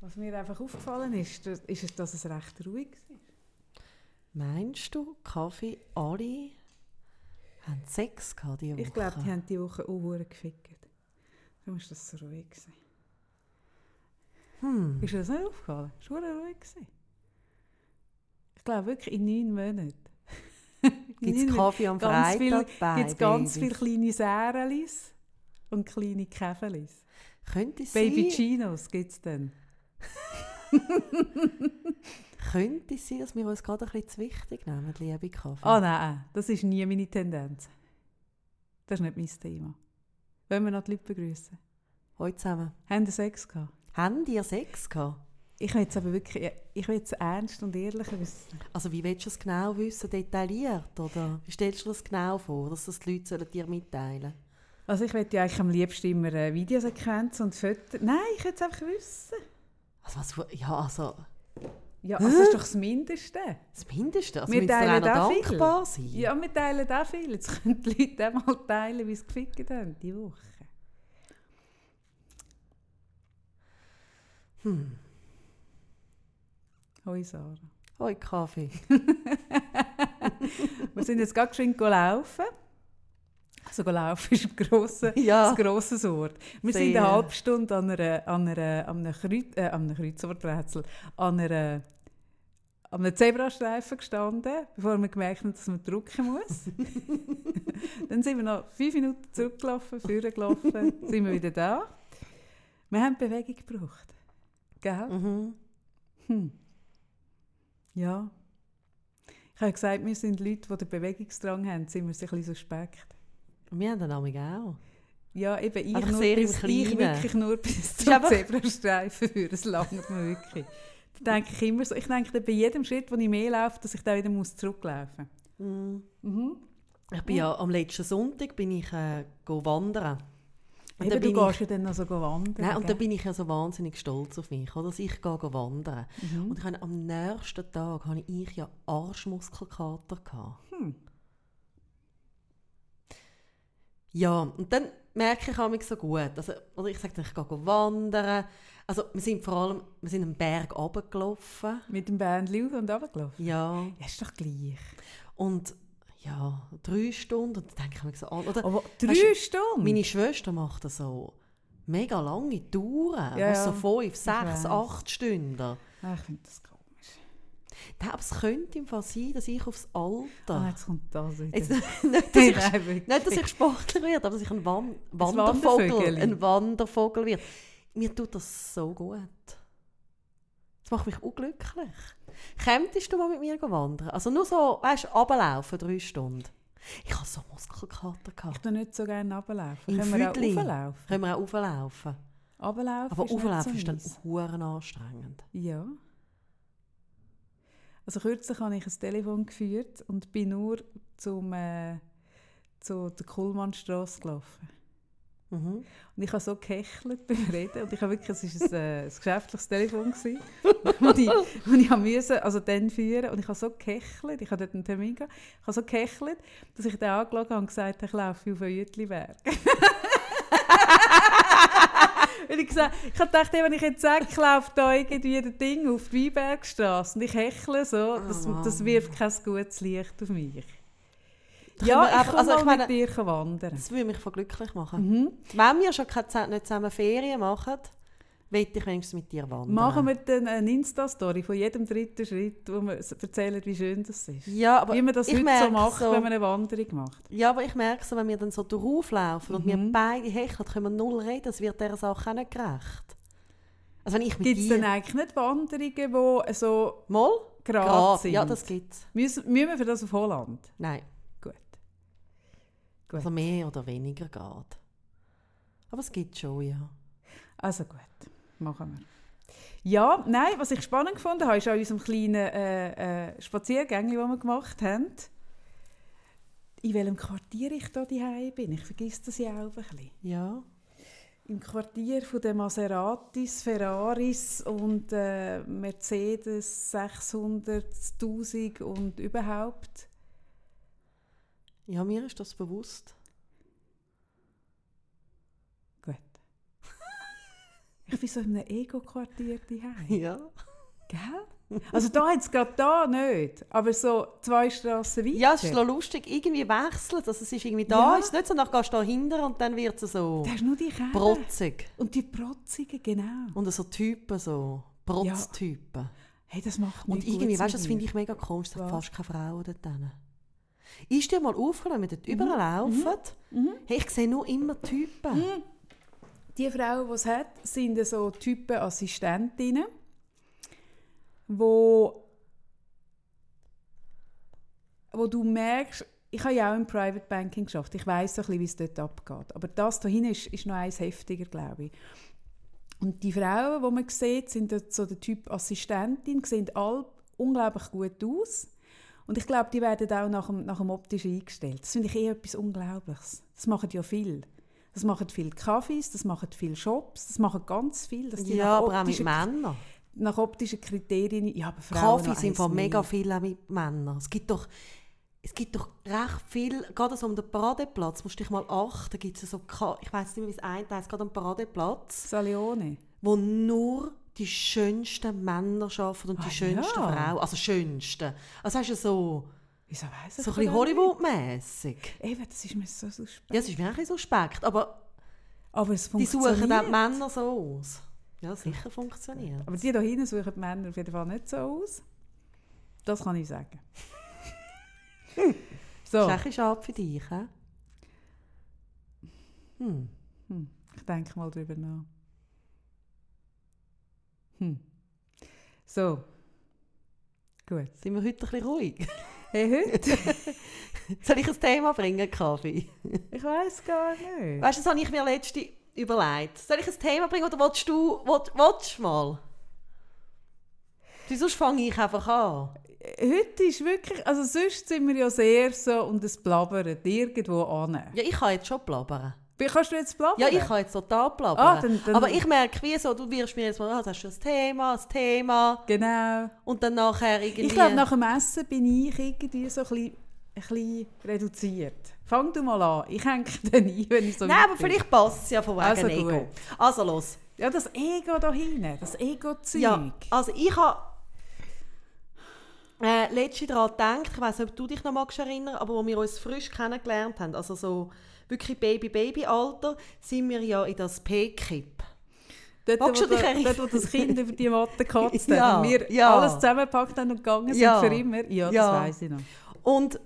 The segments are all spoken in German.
Was mir einfach aufgefallen ist, ist, dass es recht ruhig war. Meinst du, Kaffee, alle haben Sex gehabt diese Woche? Ich glaube, die haben die Woche auch gefickt. Darum war das so ruhig. Gewesen. Hm. Ist dir das nicht aufgefallen? Es war ruhig. Gewesen. Ich glaube wirklich in neun Monaten. Gibt es Kaffee am ganz Freitag gibt es ganz viele kleine Särelis und kleine Käferlis. Könnte es Baby sein, Chinos gibt es dann. könnte es sein, dass wir uns gerade ein bisschen zu wichtig nehmen, liebe Kaffee? Ah nein, das ist nie meine Tendenz. Das ist nicht mein Thema. Wollen wir noch die Leute begrüßen? Hallo zusammen. Haben Sie Sex gehabt? Haben ihr Sex gehabt? Ich will jetzt aber wirklich, ich will jetzt ernst und ehrlich wissen. Also wie willst du es genau wissen, detailliert? Oder wie stellst du das genau vor, dass das die Leute sollen dir mitteilen sollen? Also ich will ja eigentlich am liebsten immer eine Videosequenz und Fotos. Nein, ich will es einfach wissen. Also was für, ja, also Ja, also das ist doch das Mindeste. das Mindeste. Also Wir teilen noch auch viel. dankbar sein. Ja, wir teilen auch viel. Jetzt können die Leute auch mal teilen, wie sie gefickt haben, die Woche. Hm. Hoi Sarah. Hoi Kaffee. Wir sind jetzt gerade geschwind laufen. Also laufen ist ein, grosser, Ja. ein grosses Wort. Wir sind Sehr. eine halbe Stunde an, einer, an, einer, an, einem, Kreuz, äh, an einem Kreuzworträtsel, an, einer, an einem Zebrastreifen gestanden, bevor wir gemerkt haben, dass man drücken muss. Dann sind wir noch fünf Minuten zurückgelaufen, vorher gelaufen, sind wir wieder da. Wir haben Bewegung gebraucht. Gell? Mhm. Hm. Ja. Ich habe gesagt, wir sind Leute, die den Bewegungsdrang haben, sind wir ein bisschen suspekt. Wir haben den Namen auch. Ja, eben, ich, nur sehr bis, ich wirklich nur bis zum Zebrastreifen für das langt mir wirklich. Da denke ich immer so, ich denke bei jedem Schritt, wo ich mehr laufe, dass ich da wieder muss zurücklaufen Mhm. muss. Mhm. Ich bin ja am letzten Sonntag bin ich äh, wandern. Und Eben, du gehst ja dann noch so wandern. Nein, und da bin ich ja so wahnsinnig stolz auf mich, oder? dass ich gehe, gehe wandern. Mhm. Und ich habe, am nächsten Tag hatte ich ja Arschmuskelkater. Gehabt. Hm. Ja, und dann merke ich mich so gut. Also, oder ich sage, ich gehe wandern. Also wir sind vor allem wir sind einen Berg runtergelaufen. Mit dem Bändchen auf und runtergelaufen. Ja, Ja, ist doch gleich. und ja, drei Stunden. Und dann denke ich mir so, an- oder Aber drei Weißt Stunden? Meine Schwester macht das so mega lange Touren, Ja, was so ja, fünf, sechs, acht Stunden. Ah, ich finde das komisch. Es könnte im Fall sein, dass ich aufs Alter... Ah, jetzt kommt das wieder. Jetzt, nicht, dass ich, nicht, dass ich Sportler werde, aber dass ich ein Wan Wandervogel, ein Wandervogel werde. Mir tut das so gut. Das macht mich unglücklich. Könntest du mal mit mir wandern? Also nur so, weißt du, runterlaufen, drei Stunden. Ich hatte so Muskelkater. Ich Gehabt. tue nicht so gerne runterlaufen. Können wir auch rauflaufen? Können wir auch auflaufen. Runterlaufen Aber auflaufen so ist dann huren anstrengend. Ja. Also kürzlich habe ich ein Telefon geführt und bin nur zum, äh, zu der Kuhlmannstrasse gelaufen. Mhm. Und ich habe so gehechelt beim Reden. Und ich habe wirklich, es war ein, äh, ein geschäftliches Telefon, gewesen, wo ich, wo ich habe müssen, also dann führen Und ich habe so gehechelt, ich hatte dort einen Termin, gehabt, ich habe so gehechelt, dass ich den angeschaut habe und gesagt habe, ich laufe auf Jütliberg. Und ich, gesagt, ich habe gedacht, wenn ich jetzt sage, ich laufe da irgendwie ein Ding auf die Weinbergstrasse und ich hechle so, das, Oh. das wirft kein gutes Licht auf mich. Ja, ich kann also ich meine- mit dir wandern. Das würde mich voll glücklich machen. Mhm. Wenn wir schon keine, Ze- nicht zusammen Ferien machen, will ich wenigstens mit dir wandern. Machen wir dann eine Insta-Story von jedem dritten Schritt, wo wir erzählen, wie schön das ist. Ja, aber wie man das ich heute so macht, so- wenn man eine Wanderung macht. Ja, aber ich merke so, wenn wir dann so drauflaufen und wir Mhm. beide hecheln, können wir null reden. Das wird dieser Sache auch nicht gerecht. Also wenn ich mit Gibt es dann eigentlich nicht Wanderungen, die so Mal? Grad. sind? Ja, das gibt es. müssen, müssen wir für das auf Holland? Nein, Gut. Gut. also mehr oder weniger Grad. Aber es gibt schon, ja. Also gut, machen wir. Ja, nein, was ich spannend gefunden habe, ist an unserem kleinen äh, äh, Spaziergängli, das wir gemacht haben, in welchem Quartier ich hier daheim bin. Ich vergesse das ja auch ein bisschen. Ja. Im Quartier von den Maseratis, Ferraris und äh, Mercedes 600, 1000 und überhaupt. Ja, mir ist das bewusst. Gut. Ich bin so in einem Ego-Quartier daheim. Ja. Gell? Also da hat es gerade da nicht, aber so zwei Straßen weiter. Ja, es ist lustig. Irgendwie wechselt. Also es ist irgendwie da. Ja. Ist nicht so, nach gehst du da hinter und dann wird es so Da hast nur die Kerle. protzig. Und die Protzigen, genau. Und so Typen, so Protztypen. Hey, das macht Und irgendwie, weißt du, das finde ich mega komisch. Was? fast keine Frauen dort drin. Ist dir mal aufgefallen, wenn wir dort Mhm. überall laufen? Hey, ich sehe nur immer Typen. Mhm. Die Frauen, die es hat, sind so Typen Assistentinnen, wo, wo du merkst, ich habe ja auch im Private Banking geschafft. Ich weiß so wie es dort abgeht. Aber das da hinten ist, ist noch eins heftiger, glaube ich. Und die Frauen, die man sieht, sind so der Typ Assistentin, sehen alle unglaublich gut aus. Und ich glaube, die werden auch nach dem, nach dem Optischen eingestellt. Das finde ich eh etwas Unglaubliches. Das machen ja viele. Das machen viele Kaffees, das machen viele Shops, das machen ganz viel. Dass die Ja, aber auch mit Männern. Nach optischen Kriterien... Ja, aber Frauen Kaffee sind von mega viel auch mit Männern. Es gibt doch, es gibt doch recht viel, gerade so am Paradeplatz, musst du dich mal achten, gibt es so, ich weiß nicht mehr, wie es ein heißt, gerade am Paradeplatz, Salione. wo nur die schönsten Männer arbeiten und die Ah, schönsten ja. Frauen, also schönsten. Also hast du so, Wieso weiss ich so ein das bisschen? Hollywood-mässig. Eben, das ist mir so suspekt. Ja, es ist mir auch ein suspekt, aber Aber es die suchen auch die Männer so aus. Ja, sicher funktioniert. Aber die da hinten suchen die Männer auf jeden Fall nicht so aus. Das kann ich sagen. so. Das ist auch für dich, hä? Hm. Hm, ich denke mal drüber nach. Hm. So. Gut. Sind wir heute ein bisschen ruhig? Hey, heute? Soll ich ein Thema bringen, Kaffee? ich weiß gar nicht. Weißt du, das habe ich mir letzte überlegt. Soll ich ein Thema bringen oder willst du willst, willst du mal? Du, sonst fange ich einfach an. Heute ist wirklich, also sonst sind wir ja sehr so und es blabbert irgendwo an. Ja, ich kann jetzt schon plappern. Wie kannst du jetzt blabbern? Ja, ich kann jetzt total plappern. Ah, dann- dann- Aber ich merke, wie so, du wirst mir jetzt mal, ah, das ist ein Thema, ein Thema. Genau. Und dann nachher irgendwie... Ich glaube, nach dem Essen bin ich irgendwie so ein bisschen, ein bisschen reduziert. Fang du mal an. Ich hänge dann ein, wenn ich so Nein, aber bin. vielleicht passt es ja von wegen Also Ego. gut. Also los. Ja, das Ego da hinten, das Ego-Zeug. Ja, also ich habe äh, letztens daran gedacht, ich weiß nicht, ob du dich noch magst erinnern, aber als wir uns frisch kennengelernt haben, also so wirklich Baby-Baby-Alter, sind wir ja in das P-Kip. Dort, Magst wo, du dich da- erinnern? dort, wo das Kind über die Matte gekotzt hat Ja, und wir ja. alles zusammengepackt haben und gegangen sind Ja. für immer. Ja, das Ja. weiss ich noch. Und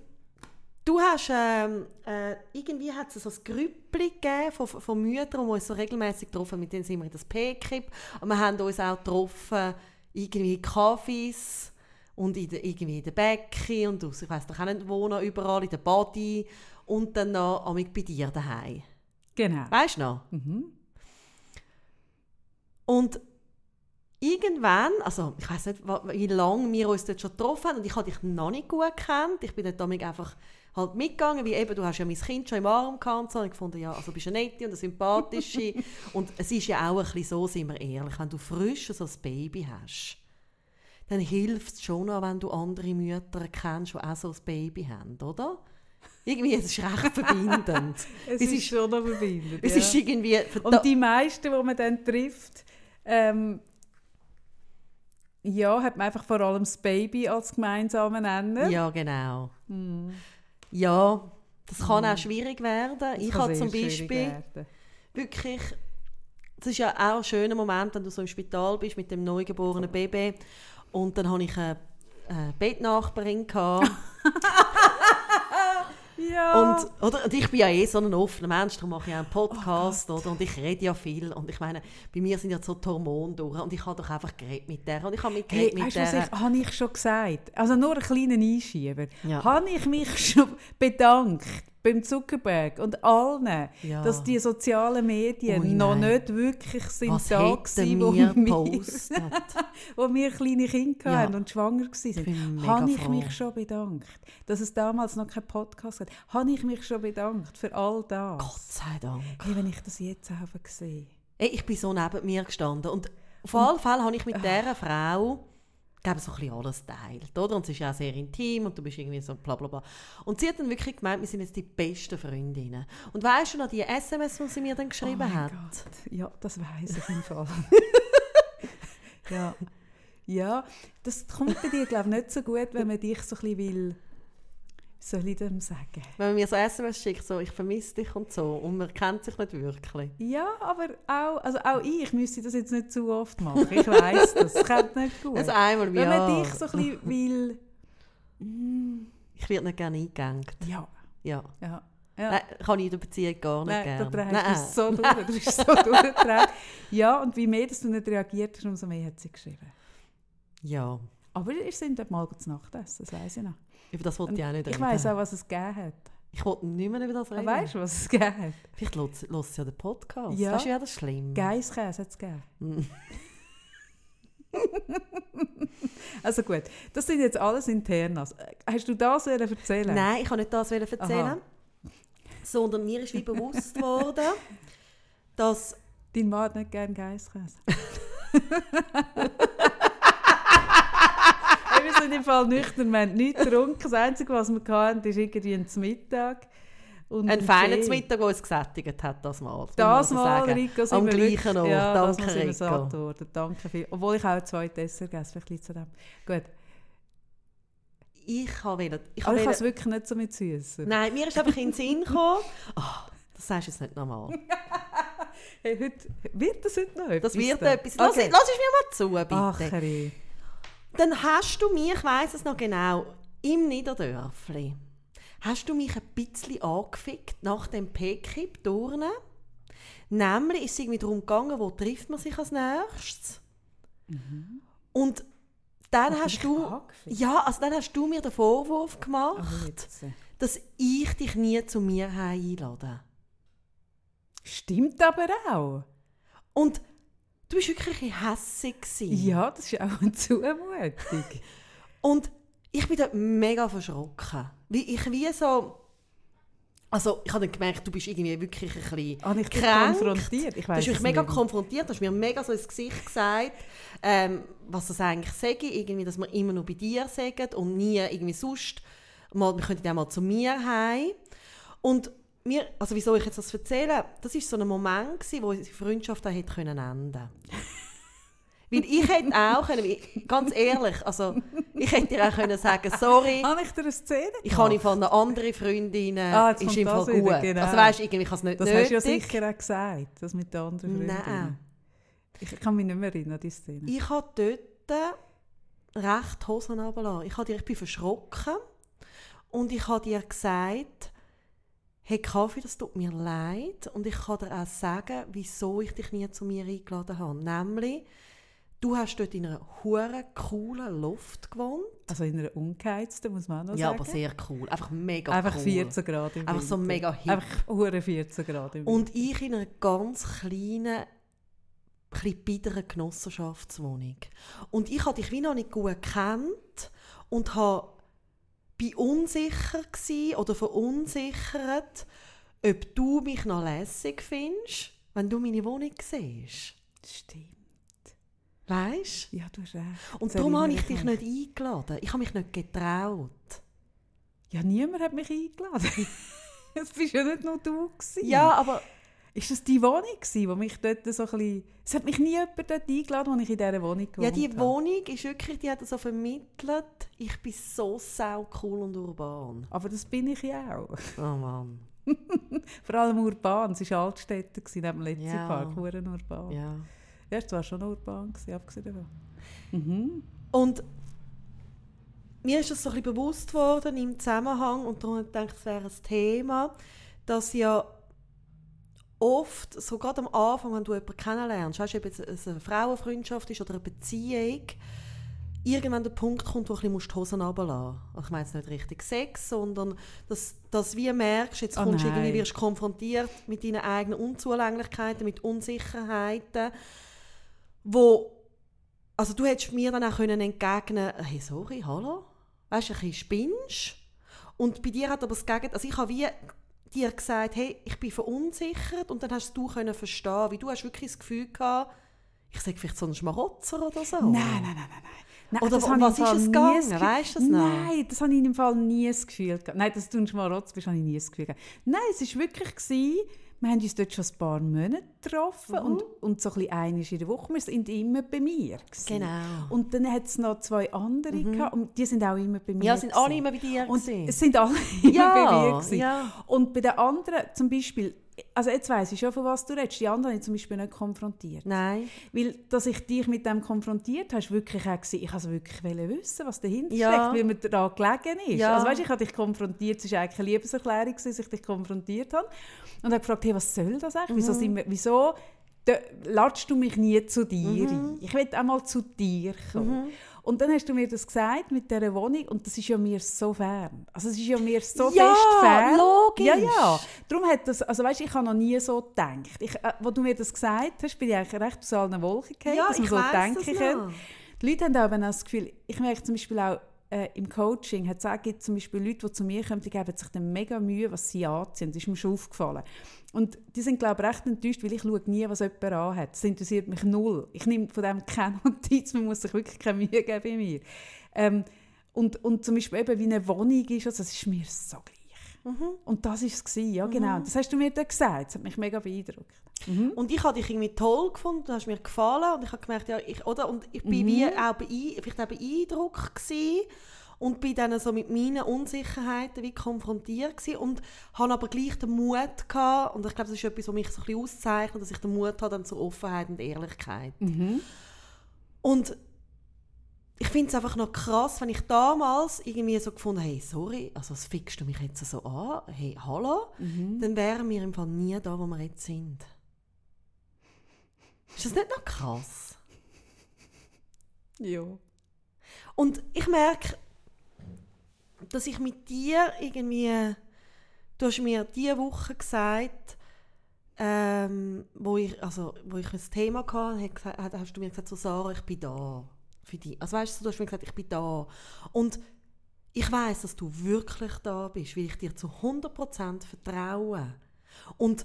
du hast, ähm, äh, irgendwie hat es so ein Grüppli gegeben von, von Müttern, die uns so regelmäßig getroffen mit denen sind wir in das P-Kip. Und wir haben uns auch getroffen, irgendwie in Kaffees und in der, irgendwie in der Bäcki und aus, ich weiss doch auch nicht, wo noch überall, in der Body und dann noch amig bei dir daheim. Genau. Weißt du noch? Mhm. Und irgendwann, also ich weiß nicht, wie lange wir uns dort schon getroffen haben und ich habe dich noch nicht gut gekannt. Ich bin dort damals einfach halt mitgegangen, wie eben, du hast ja mein Kind schon im Arm gehabt und so. Und ich fand, ja, also bist eine nette und eine sympathische. und es ist ja auch ein bisschen so, sind wir ehrlich, wenn du frisch so ein Baby hast, dann hilft es schon auch, wenn du andere Mütter kennst, die auch so ein Baby haben, oder? Irgendwie, es ist recht verbindend. Es, ist, ist- schon noch verbindend. Es ja. ist irgendwie... Und die meisten, die man dann trifft, ähm, ja, hat man einfach vor allem das Baby als gemeinsamen Nenner. Ja, genau. Hm. Ja, das kann auch schwierig werden. Das ich habe zum Beispiel wirklich, es ist ja auch ein schöner Moment, wenn du so im Spital bist mit dem neugeborenen Baby und dann hatte ich eine, eine Bettnachbarin gehabt. Ja. und, oder, und ich bin ja eh so ein offener Mensch, darum mache ich auch einen Oh Podcast oder, und ich rede ja viel und ich meine, bei mir sind ja so die Hormone durch und ich habe doch einfach geredet mit der und ich habe Hey, mitgeredet mit weißt du, was der. ich, habe ich schon gesagt? Also nur einen kleinen Einschieber. Ja. Habe ich mich schon bedankt beim Zuckerberg und allen, Ja. dass die sozialen Medien Ui, noch nicht wirklich sind Was da gewesen, wo wir wo wir kleine Kinder Ja. hatten und schwanger waren. Habe ich froh. mich schon bedankt, dass es damals noch keinen Podcast gab. Habe ich mich schon bedankt für all das. Gott sei Dank. Hey, wenn ich das jetzt habe gesehen. Ey, ich bin so neben mir gestanden und auf alle Fälle habe ich mit dieser Frau glaube, so ein bisschen alles teilt, oder? Und es ist ja auch sehr intim und du bist irgendwie so bla bla bla. Und sie hat dann wirklich gemeint, wir sind jetzt die besten Freundinnen. Und weißt du noch, die SMS, die sie mir dann geschrieben oh hat? Gott. Ja, das weiß ich im Fall. ja. ja, das kommt bei dir, glaube ich, nicht so gut, wenn man dich so ein bisschen will, soll ich dem sagen? Wenn man mir so SMS schickt, so, ich vermisse dich und so, und man kennt sich nicht wirklich. Ja, aber auch, also auch ich müsste das jetzt nicht zu oft machen. Ich weiß das, das kommt nicht gut. Also einmal im wenn man Jahr. dich so ein bisschen will... Mm, Ich werde nicht gerne eingegangen. ja, Ja. ja. ja. Nein, kann ich in der Beziehung gar nicht Nein, gerne. drehst du so durch, du bist so durchgedreht. Ja, und wie mehr dass du nicht reagiert hast, umso mehr hat sie geschrieben. Ja, Aber wir sind dort mal zu Nacht essen, das weiss ich noch. über das wollte ich auch nicht Ich reden. weiss auch, was es gegeben hat. Ich wollte nicht mehr über das Aber reden. weißt du, was es gegeben hat? Vielleicht hört sie ja den Podcast. Ja. Das ist ja das schlimm. Geisskäse hat es gegeben. Also gut, das sind jetzt alles Internas. Hast du das erzählen? Nein, ich kann nicht das erzählen, Aha. sondern mir ist wie bewusst worden, dass Dein Mann hat nicht gerne Geisskäse. sind im Fall nüchtern, wir haben nichts getrunken. Das Einzige, was wir hatten, ist irgendwie ein Mittag. Und ein ein feiner. Mittag, der uns gesättigt hat, das Mal. Das Mal, sagen. Rico, sind Am wir gleichen Ort. Ja, Danke, das Rico. satt geworden. Danke viel. Obwohl ich auch zwei Dessert gegessen vielleicht an dem. Gut. Ich wollte... Ich Aber ich kann es wirklich nicht so mit Süßen. Nein, mir ist einfach in den Sinn gekommen, oh, das sagst du jetzt nicht normal. Hey, heute, wird das heute noch etwas? Das wird da? etwas. Lass, Okay. lass es mir mal zu, bitte. Ach. Dann hast du mich, ich weiss es noch genau, im Niederdörfli, hast du mich ein bisschen angefickt nach dem P-Kip-Turnen. Nämlich ist es irgendwie darum gegangen, wo trifft man sich als nächstes. Und dann Hast du angefickt? ja, also dann hast du mir den Vorwurf gemacht, jetzt. dass ich dich nie zu mir einlade. Stimmt aber auch. Und du bist wirklich ein hässig gewesen. Ja, das ist auch eine Zumutung. Und ich bin dort mega verschrocken. Wie ich wie so... Also ich habe dann gemerkt, du bist irgendwie wirklich ein bisschen Habe ich kränkt. konfrontiert? Ich Du hast mich mega nicht. konfrontiert, du hast mir mega so ins Gesicht gesagt, ähm, was das eigentlich sage, irgendwie, dass wir immer nur bei dir sagen und nie irgendwie sonst, mal, wir könnten ja mal zu mir heim. Und mir, also wieso ich jetzt das erzähle, das war so ein Moment, gewesen, wo unsere Freundschaft auch hätte können enden Weil ich hätte auch können, ganz ehrlich, also ich hätte dir auch können sagen, sorry, Habe ich dir eine Szene ich habe von einer anderen Freundin, Ah, jetzt ist im Fall das wieder, gut. genau. Also weißt irgendwie, ich habe es nicht Das nötig. hast du ja sicher auch gesagt, das mit der anderen Freundin. Nein. Ich kann mich nicht mehr erinnern an die Szene. Ich habe dort recht die Hosen runtergelassen. Ich, habe dir, ich bin verschrocken und ich habe dir gesagt, hey Kaffee, das tut mir leid und ich kann dir auch sagen, wieso ich dich nie zu mir eingeladen habe. Nämlich, du hast dort in einer hure coolen Luft gewohnt. Also in einer ungeheizten, muss man auch noch Ja, sagen. aber sehr cool. Einfach mega Einfach cool. 14 Grad im Einfach so Winter. mega hip. Einfach hure 14 Grad im Winter. Und ich in einer ganz kleinen, bisschen biederen Genossenschaftswohnung. Und ich habe dich wie noch nicht gut gekannt und habe bei unsicher oder verunsichert, ob du mich noch lässig findest, wenn du meine Wohnung siehst. Stimmt. Weißt Ja, du hast recht. Und Das darum habe ich dich nicht eingeladen. Ich habe mich nicht getraut. Ja, niemand hat mich eingeladen. Es bist ja nicht nur du. Gewesen. Ja, aber Ist das die Wohnung, gewesen, wo mich dort so ein bisschen... Es hat mich nie jemand dort eingeladen, als ich in dieser Wohnung gewohnt ja, die habe. Wohnung ist wirklich, die hat so vermittelt, ich bin so sau cool und urban. Aber das bin ich ja auch. Oh Mann. Vor allem urban. Es war Altstädte, neben dem letzten Ja. Park. Huren urban. Ja. Ja. es war schon urban, gewesen, abgesehen davon. Mhm. Und mir ist das so ein bisschen bewusst worden im Zusammenhang, und darum habe ich es wäre ein Thema, dass ja oft, so gerade am Anfang, wenn du jemanden kennenlernst, weißt du, ob es eine Frauenfreundschaft ist oder eine Beziehung, irgendwann der Punkt kommt, wo du ein bisschen die Hosen runterlassen musst. Also Ich meine jetzt nicht richtig Sex, sondern dass, dass wie merkst, jetzt Oh kommst irgendwie, wirst konfrontiert mit deinen eigenen Unzulänglichkeiten, mit Unsicherheiten, wo also du hättest mir dann auch können entgegnen hey, sorry, hallo, weißt du, ein bisschen spinnst. Und bei dir hat aber das Gegenteil, also ich habe wie dir gesagt, hey, ich bin verunsichert und dann hast du können verstehen, wie du hast wirklich das Gefühl gehabt, ich sage vielleicht so einen Schmarotzer oder so. Nein, nein, nein, nein, nein. Oder das um was ist es gegangen? Weisst du das noch? Nein, das habe ich im Fall nie das Gefühl gehabt. Nein, dass du ein Schmarotz bist, habe ich nie das Gefühl gehabt. Nein, es war wirklich, gewesen, wir haben uns dort schon ein paar Monate getroffen Mhm. und, und so ein bisschen einmal in der Woche. Wir sind immer bei mir. Gewesen. Genau. Mhm. Und dann hat es noch zwei andere gehabt, und die sind auch immer bei mir. Ja, sind alle gewesen. immer bei dir Und gewesen. es sind alle immer Ja, bei mir. gewesen. ja. Und bei den anderen zum Beispiel, also jetzt weiss ich schon, von was du redest, die anderen habe ich zum Beispiel nicht konfrontiert. Nein. Weil, dass ich dich mit dem konfrontiert habe, ist wirklich auch gewesen, ich wollte wirklich wissen, was dahinter Ja. steckt, weil mir daran gelegen ist. Ja. Also weißt, ich habe dich konfrontiert, es war eigentlich eine Liebeserklärung, dass ich dich konfrontiert habe. Und habe gefragt, hey, was soll das eigentlich? Wieso, Mhm. sind wir, wieso da, ladst du mich nie zu dir Mhm. ein? Ich will auch mal zu dir kommen. Und dann hast du mir das gesagt mit dieser Wohnung und das ist ja mir so fern. Also es ist ja mir so Ja, fest fern. logisch. Ja, ja. Darum hat das, also weißt, ich habe noch nie so gedacht. Ich, äh, wo du mir das gesagt hast, bin ich eigentlich recht aus allen Wolken gefallen, Ja, dass man ich so denken das kann. Die Leute haben aber auch das Gefühl, ich merke zum Beispiel auch äh, im Coaching, hat es auch gibt zum Beispiel Leute, die zu mir kommen, die geben sich dann mega Mühe, was sie anziehen. Das ist mir schon aufgefallen. Und die sind, glaube ich, recht enttäuscht, weil ich schaue nie, was jemand anhat. Das interessiert mich null. Ich nehme von dem keine Notiz, man muss sich wirklich keine Mühe geben bei mir. Ähm, und, und zum Beispiel eben, wie eine Wohnung ist, also das ist mir so gleich. Und das war es, ja genau. Das hast du mir dann gesagt, das hat mich mega beeindruckt. Mhm. Und ich habe dich irgendwie toll gefunden, du hast mir gefallen und ich habe gemerkt, ja, ich, oder? Und ich bin wie auch, beein, vielleicht auch beeindruckt gewesen und bin dann so mit meinen Unsicherheiten wie konfrontiert gewesen und habe aber gleich den Mut gehabt und ich glaube, das ist etwas, was mich so ein bisschen auszeichnet, dass ich den Mut habe dann zur Offenheit und Ehrlichkeit. Mhm. Und ich finde es einfach noch krass, wenn ich damals irgendwie so gefunden hey, sorry, also was fickst du mich jetzt so an? Hey, hallo? Mhm. Dann wären wir im Fall nie da, wo wir jetzt sind. Ist das nicht noch krass? Ja. Und ich merke, dass ich mit dir irgendwie, du hast mir diese Woche gesagt, ähm, wo ich, also, wo ich ein Thema hatte, hast du mir gesagt, so Sarah, ich bin da für dich. Also weißt du, du hast mir gesagt, ich bin da. Und ich weiß, dass du wirklich da bist, weil ich dir zu 100% vertraue. Und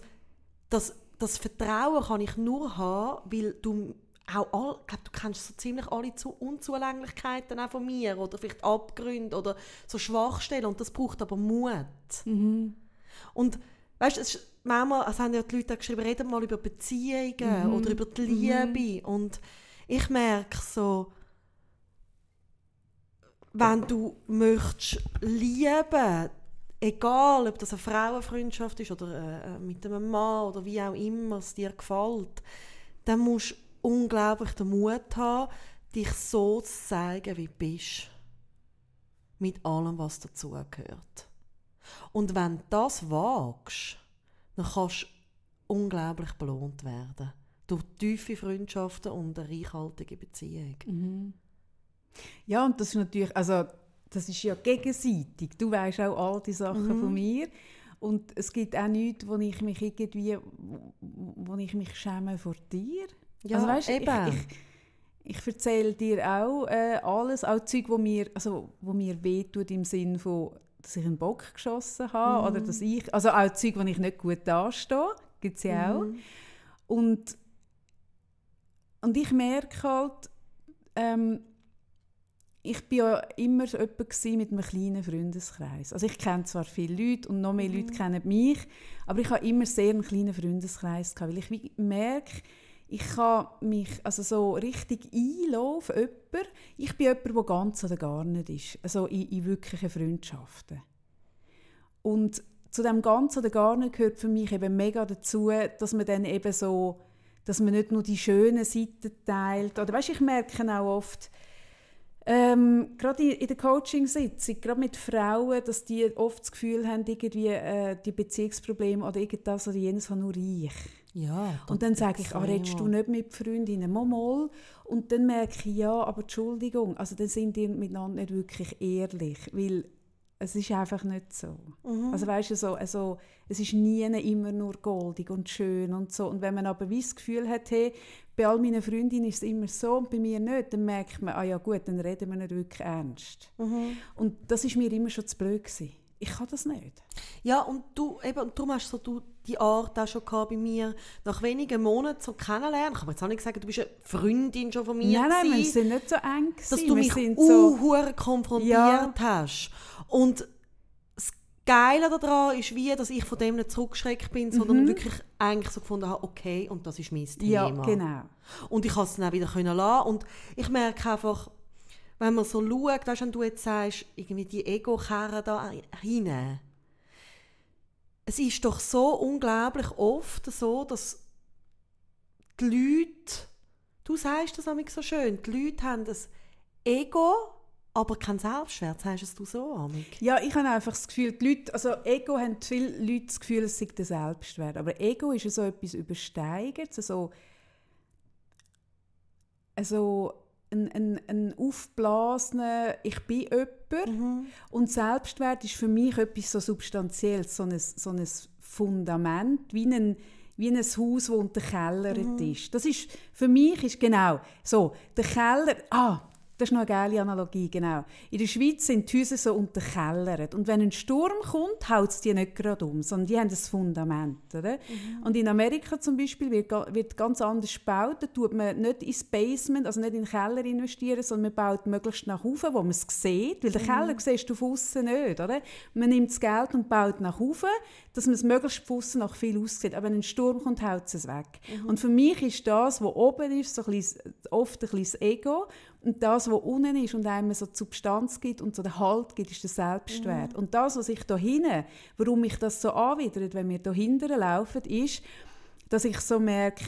das, das Vertrauen kann ich nur haben, weil du auch all, ich glaube, du kennst so ziemlich alle zu Unzulänglichkeiten auch von mir oder vielleicht Abgründe oder so Schwachstellen und das braucht aber Mut. Mhm. Und weißt du, manchmal, also haben ja die Leute geschrieben, reden mal über Beziehungen oder über die Liebe und ich merke so, wenn du möchtest lieben, egal ob das eine Frauenfreundschaft ist oder äh, mit einem Mann oder wie auch immer es dir gefällt, dann musst du unglaublich den Mut haben, dich so zu zeigen, wie du bist. Mit allem, was dazugehört. Und wenn du das wagst, dann kannst du unglaublich belohnt werden. Durch tiefe Freundschaften und eine reichhaltige Beziehung. Mhm. Ja, und das ist natürlich, also das ist ja gegenseitig. Du weißt auch all die Sachen Mhm. von mir. Und es gibt auch nichts, wo ich mich irgendwie, wo, ich mich schäme vor dir. Ja, also, weißt, eben. Ich, ich, ich erzähle dir auch äh, alles, auch Zeug, wo mir, also, wo mir wehtut im Sinn von, dass ich einen Bock geschossen habe Mhm. oder dass ich, also auch Zeug, wo ich nicht gut dastehe, gibt es ja auch. Mhm. Und, und ich merke halt, ähm, ich bin ja immer so jemand mit einem kleinen Freundeskreis. Also ich kenne zwar viele Leute und noch mehr Leute kennen mich, aber ich habe immer sehr einen kleinen Freundeskreis gehabt, weil ich wie merke, ich kann mich also so richtig einlassen auf jemanden. Ich bin jemand, der ganz oder gar nicht ist, also in, in wirklichen Freundschaften. Und zu dem ganz oder gar nicht gehört für mich eben mega dazu, dass man dann eben so, dass man nicht nur die schönen Seiten teilt. Oder weißt, ich merke auch oft, ähm, gerade in, in der Coaching-Sitzung, gerade mit Frauen, dass die oft das Gefühl haben, irgendwie äh, die Beziehungsprobleme oder irgendwas oder jenes habe nur ich. Ja, Und dann sage ich, ah, redest du nicht mit Freundinnen? Mal, mal. Und dann merke ich, ja, aber Entschuldigung, also dann sind die miteinander nicht wirklich ehrlich, weil es ist einfach nicht so. Mhm. Also weißt du, so, also, es ist nie immer nur goldig und schön und so. Und wenn man aber wie das Gefühl hat, hey, bei all meinen Freundinnen ist es immer so und bei mir nicht, dann merkt man, ah ja gut, dann reden wir nicht wirklich ernst. Mhm. Und das ist mir immer schon zu blöd gewesen. ich kann das nicht. Ja, und du, eben, und darum hast so du die Art auch schon gehabt bei mir, nach wenigen Monaten so kennenlernen. Ich kann jetzt auch nicht sagen, du bist eine Freundin schon von mir Nein, nein, wir gewesen, sind nicht so eng dass du Wir mich so, konfrontiert Ja. hast. Und Geile daran ist wie, dass ich von dem nicht zurückgeschreckt bin, sondern wirklich eigentlich so gefunden habe, okay, und das ist mein Thema. Mhm. ja, genau. Und ich konnte es dann auch wieder können lassen. Und ich merke einfach, wenn man so schaut, weißt, wenn du jetzt sagst, irgendwie die Ego-Kerne da hinein. Es ist doch so unglaublich oft so, dass die Leute, du sagst das nämlich so schön, die Leute haben das Ego, aber kein Selbstwert. Sagst es du so, Amik? Ja, ich habe einfach das Gefühl, die Leute, also Ego haben viele Leute das Gefühl, es sei der Selbstwert. Aber Ego ist ja so etwas übersteigert, so, also ein, ein, ein aufblasener, ich bin jemand. Und Selbstwert ist für mich etwas so Substanzielles, so ein, so ein Fundament, wie ein, wie ein Haus, das unterkellert ist. Das ist, für mich ist genau so, der Keller, ah, das ist noch eine geile Analogie, genau. In der Schweiz sind die Häuser so unterkellert. Und wenn ein Sturm kommt, haut es die nicht gerade um, sondern die haben ein Fundament. Oder? Und in Amerika zum Beispiel wird, wird ganz anders gebaut. Da tut man nicht ins Basement, also nicht in den Keller investieren, sondern man baut möglichst nach oben, wo man es sieht. Weil den Keller siehst du von außen nicht. Oder? Man nimmt das Geld und baut nach oben, dass man es möglichst von außen nach viel aussieht. Aber wenn ein Sturm kommt, haut es weg. Und für mich ist das, was oben ist, so ein bisschen, oft ein bisschen das Ego. Und das, was unten ist und einem so die Substanz gibt und so den Halt gibt, ist der Selbstwert. Und das, was ich da hinten, warum mich das so anwidert, wenn wir da hinten laufen, ist, dass ich so merke,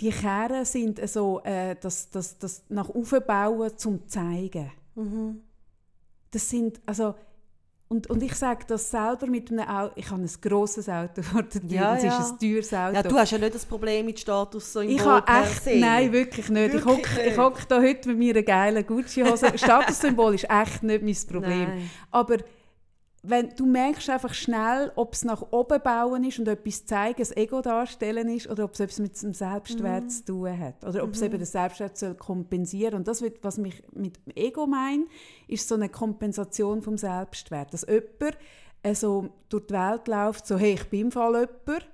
die Kehren sind so, äh, das, das, das nach oben bauen zum zeigen. Das sind, also, und, und ich sage das selber mit einem Auto, ich habe ein grosses Auto vor der Tür, Ja, es ja. ist ein teures Auto. Ja, du hast ja nicht das Problem mit Status so im Ich habe echt, nein, wirklich nicht. ich Wirklich hocke ich hock da heute mit meiner geilen Gucci-Hose. Statussymbol ist echt nicht mein Problem. Nein. Aber wenn, du merkst einfach schnell, ob es nach oben bauen ist und etwas zeigen, das Ego darstellen ist, oder ob es etwas mit dem Selbstwert zu tun hat. Oder ob es eben den Selbstwert soll kompensieren Und das, was mich mit Ego meine, ist so eine Kompensation vom Selbstwert. Dass jemand äh, so durch die Welt läuft, so «Hey, ich bin im Fall jemand»,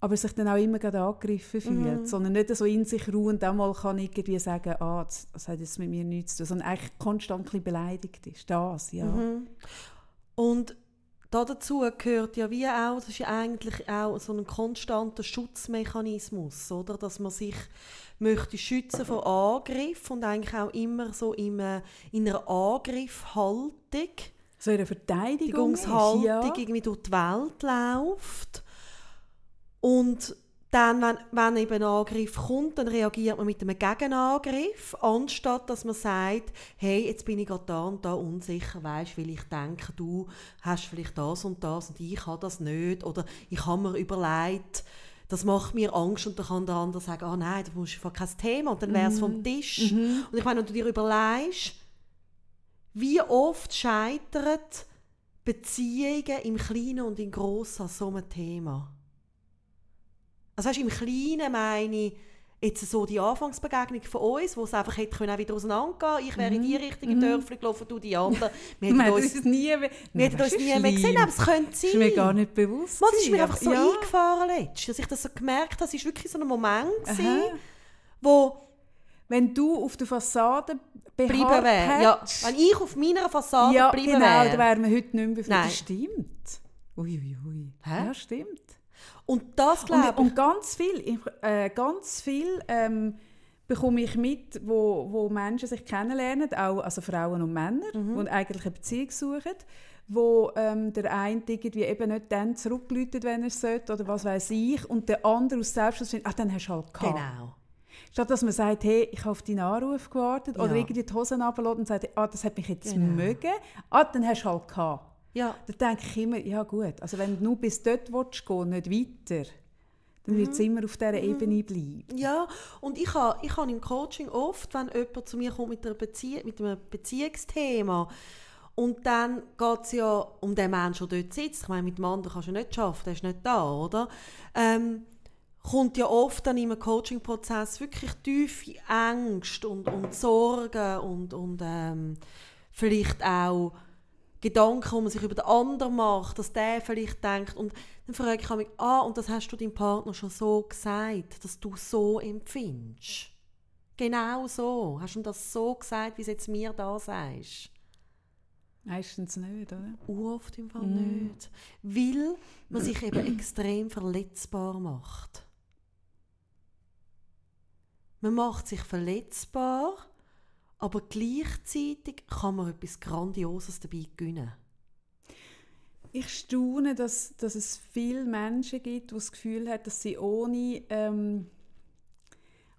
aber sich dann auch immer gerade angegriffen fühlt, sondern nicht so in sich ruhend einmal kann irgendwie sagen, ah, das, das hat jetzt mit mir nichts zu tun, sondern eigentlich konstant ein beleidigt ist. Das, ja. Und da dazu gehört ja wie auch, das ist ja eigentlich auch so ein konstanter Schutzmechanismus, oder? Dass man sich möchte schützen vor Angriff und eigentlich auch immer so in einer, in einer Angriffhaltung, So Verteidigung Verteidigungshaltung ja. irgendwie durch die Welt läuft. Und dann, wenn, wenn eben ein Angriff kommt, dann reagiert man mit einem Gegenangriff, anstatt dass man sagt, hey, jetzt bin ich gerade da und da unsicher, weißt, weil ich denke, du hast vielleicht das und das und ich habe das nicht. Oder ich habe mir überlegt, das macht mir Angst und dann kann der andere sagen, ah nein, das ist kein Thema und dann wäre es vom Tisch. Und ich meine, wenn du dir überlegst, wie oft scheitern Beziehungen im Kleinen und im Grossen an so einem Thema? Also weißt, im Kleinen meine ich jetzt so die Anfangsbegegnung von uns, wo es einfach hätte können auch wieder auseinandergehen Ich wäre in die Richtung im Dörfli gelaufen, du die andere. Wir hätten uns, uns nie, wir hätten uns nie mehr gesehen, aber es könnte sein. Das ist mir gar nicht bewusst. Mal, das ist mir einfach so ja. eingefahren letztens, dass ich das so gemerkt habe, es war wirklich so ein Moment, gewesen, wo Wenn du auf der Fassade bleiben wäre. Ja, wenn ich auf meiner Fassade ja, bleiben genau, wäre. dann wären wir heute nicht mehr befreundet. Nein. Das stimmt. Ui, ui, ui. Hä? Ja, stimmt. Und das Und, glaube ich. und ganz viel, äh, ganz viel ähm, bekomme ich mit, wo, wo Menschen sich kennenlernen, auch, also Frauen und Männer, die eigentlich eine Beziehung suchen, wo ähm, der eine irgendwie eben nicht dann zurückläutet, wenn er es sollte, oder was weiß ich, und der andere aus findet, ach, dann hast du halt gehabt. Genau. Statt dass man sagt, hey, ich habe auf deinen Anruf gewartet, oder Ja. irgendwie die Hosen runterlässt und sagt, ah, das hat mich jetzt Genau. mögen, ah, dann hast du halt gehabt. Ja. Da denke ich immer, ja gut, also wenn du nur bis dort willst gehen, nicht weiter, dann wird es Mhm. immer auf dieser Ebene bleiben. Ja, und ich habe ich ha im Coaching oft, wenn jemand zu mir kommt mit, einer Bezie mit einem Beziehungsthema und dann geht es ja um den Menschen, der dort sitzt. Ich meine, mit dem anderen kannst du nicht schaffen, der ist nicht da, oder? Ähm, kommt ja oft dann im Coaching-Prozess wirklich tiefe Ängste und, und Sorgen und, und ähm, vielleicht auch Gedanken, die man sich über den anderen macht, dass der vielleicht denkt. Und dann frage ich mich, ah, und das hast du deinem Partner schon so gesagt, dass du so empfindest. Genau so. Hast du ihm das so gesagt, wie es jetzt mir da sagst? Meistens nicht, oder? Oft im Fall Mm. nicht. Weil man sich eben extrem verletzbar macht. Man macht sich verletzbar, aber gleichzeitig kann man etwas Grandioses dabei gewinnen. Ich staune, dass, dass es viele Menschen gibt, die das Gefühl haben, dass sie ohne, ähm,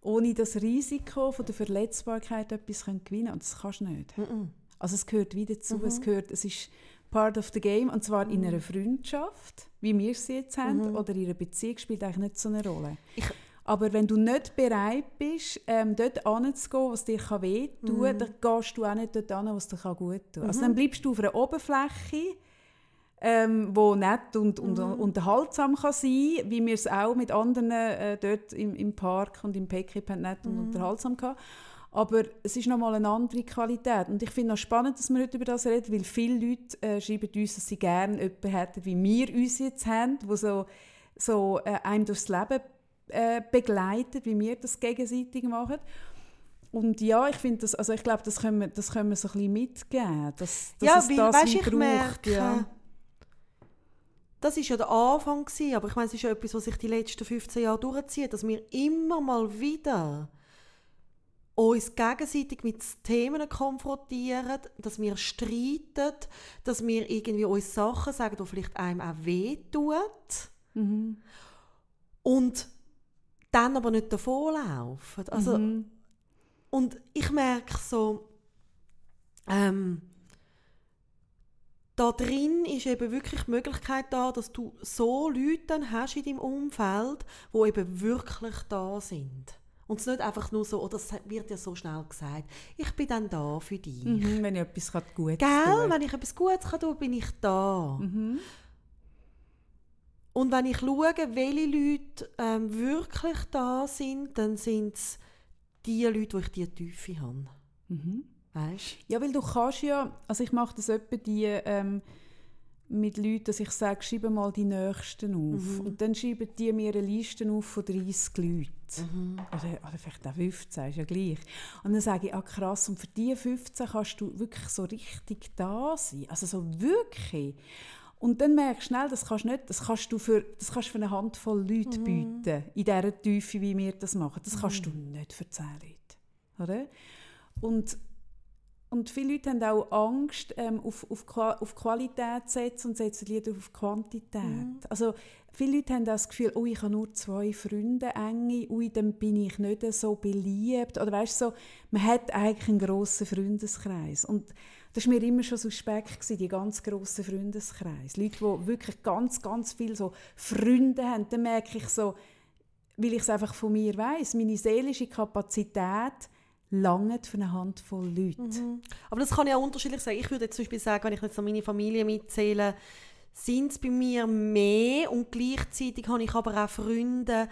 ohne das Risiko von der Verletzbarkeit etwas gewinnen können. Und das kannst du nicht. Mhm. Also es gehört wieder zu. Mhm. Es, gehört, es ist part of the game. Und zwar in einer Freundschaft, wie wir sie jetzt haben, Mhm. oder in einer Beziehung spielt eigentlich nicht so eine Rolle. Ich- Aber wenn du nicht bereit bist, ähm, dort hinzugehen, was dir kann wehtun kann, Mhm. dann gehst du auch nicht dort hin, was dir kann gut tun kann. Also Mhm. dann bleibst du auf einer Oberfläche, ähm, wo nett und, und Mhm. unterhaltsam kann sein wie wir es auch mit anderen äh, dort im, im Park und im Pekip haben, nett und Mhm. unterhaltsam hatten. Aber es ist nochmal eine andere Qualität. Und ich finde es spannend, dass wir heute über das reden, weil viele Leute äh, schreiben uns, dass sie gerne jemanden hätten, wie wir uns jetzt haben, wo so, so äh, einem durchs Leben äh, begleitet, wie wir das gegenseitig machen. Und ja, ich finde das, also ich glaube, das können wir, das können wir so ein bisschen mitgeben, dass, dass ja, es weil, das weißt, wie ich braucht, merke, ja. das ist ja der Anfang gewesen, aber ich meine, es ist ja etwas, was sich die letzten 15 Jahre durchzieht, dass wir immer mal wieder uns gegenseitig mit Themen konfrontieren, dass wir streiten, dass wir irgendwie uns Sachen sagen, die vielleicht einem auch wehtun Mhm. und dann aber nicht davonlaufen. Also, mhm. Und ich merke so, ähm, da drin ist eben wirklich die Möglichkeit da, dass du so Leute dann hast in deinem Umfeld, die eben wirklich da sind. Und es nicht einfach nur so, oh, das wird ja so schnell gesagt, ich bin dann da für dich. Mhm, wenn ich etwas Gutes Gell, wenn ich etwas Gutes kann tun, bin ich da. Mhm. Und wenn ich schaue, welche Leute ähm, wirklich da sind, dann sind es die Leute, die ich die Tiefe habe. Mhm. Weißt Ja, weil du kannst ja, also ich mache das etwa die ähm, mit Leuten, dass ich sage, schreibe mal die Nächsten auf. Mhm. Und dann schreiben die mir eine Liste auf von 30 Leuten. Mhm. Oder, oder vielleicht auch 15, ist ja gleich. Und dann sage ich, ah krass, und für diese 15 kannst du wirklich so richtig da sein. Also so wirklich. Und dann merkst du schnell, das kannst, du nicht, das kannst du für, das kannst du für eine Handvoll Leute Mhm. bieten, in dieser Tiefe, wie wir das machen. Das kannst du nicht für 10 Leute. Oder? Und, und viele Leute haben auch Angst, ähm, auf, auf, auf Qualität zu setzen und setzen lieber auf Quantität. Mhm. Also viele Leute haben das Gefühl, oh, ich habe nur zwei Freunde, enge, ui, dann bin ich nicht so beliebt. Oder weißt du, so, man hat eigentlich einen grossen Freundeskreis. Und das war mir immer schon suspekt, gewesen, die ganz grossen Freundeskreis. Leute, die wirklich ganz, ganz viele so Freunde haben, dann merke ich so, weil ich es einfach von mir weiß, meine seelische Kapazität langt für eine Handvoll Leute. Mhm. Aber das kann ja unterschiedlich sein. Ich würde jetzt zum Beispiel sagen, wenn ich jetzt noch meine Familie mitzähle, sind es bei mir mehr und gleichzeitig habe ich aber auch Freunde,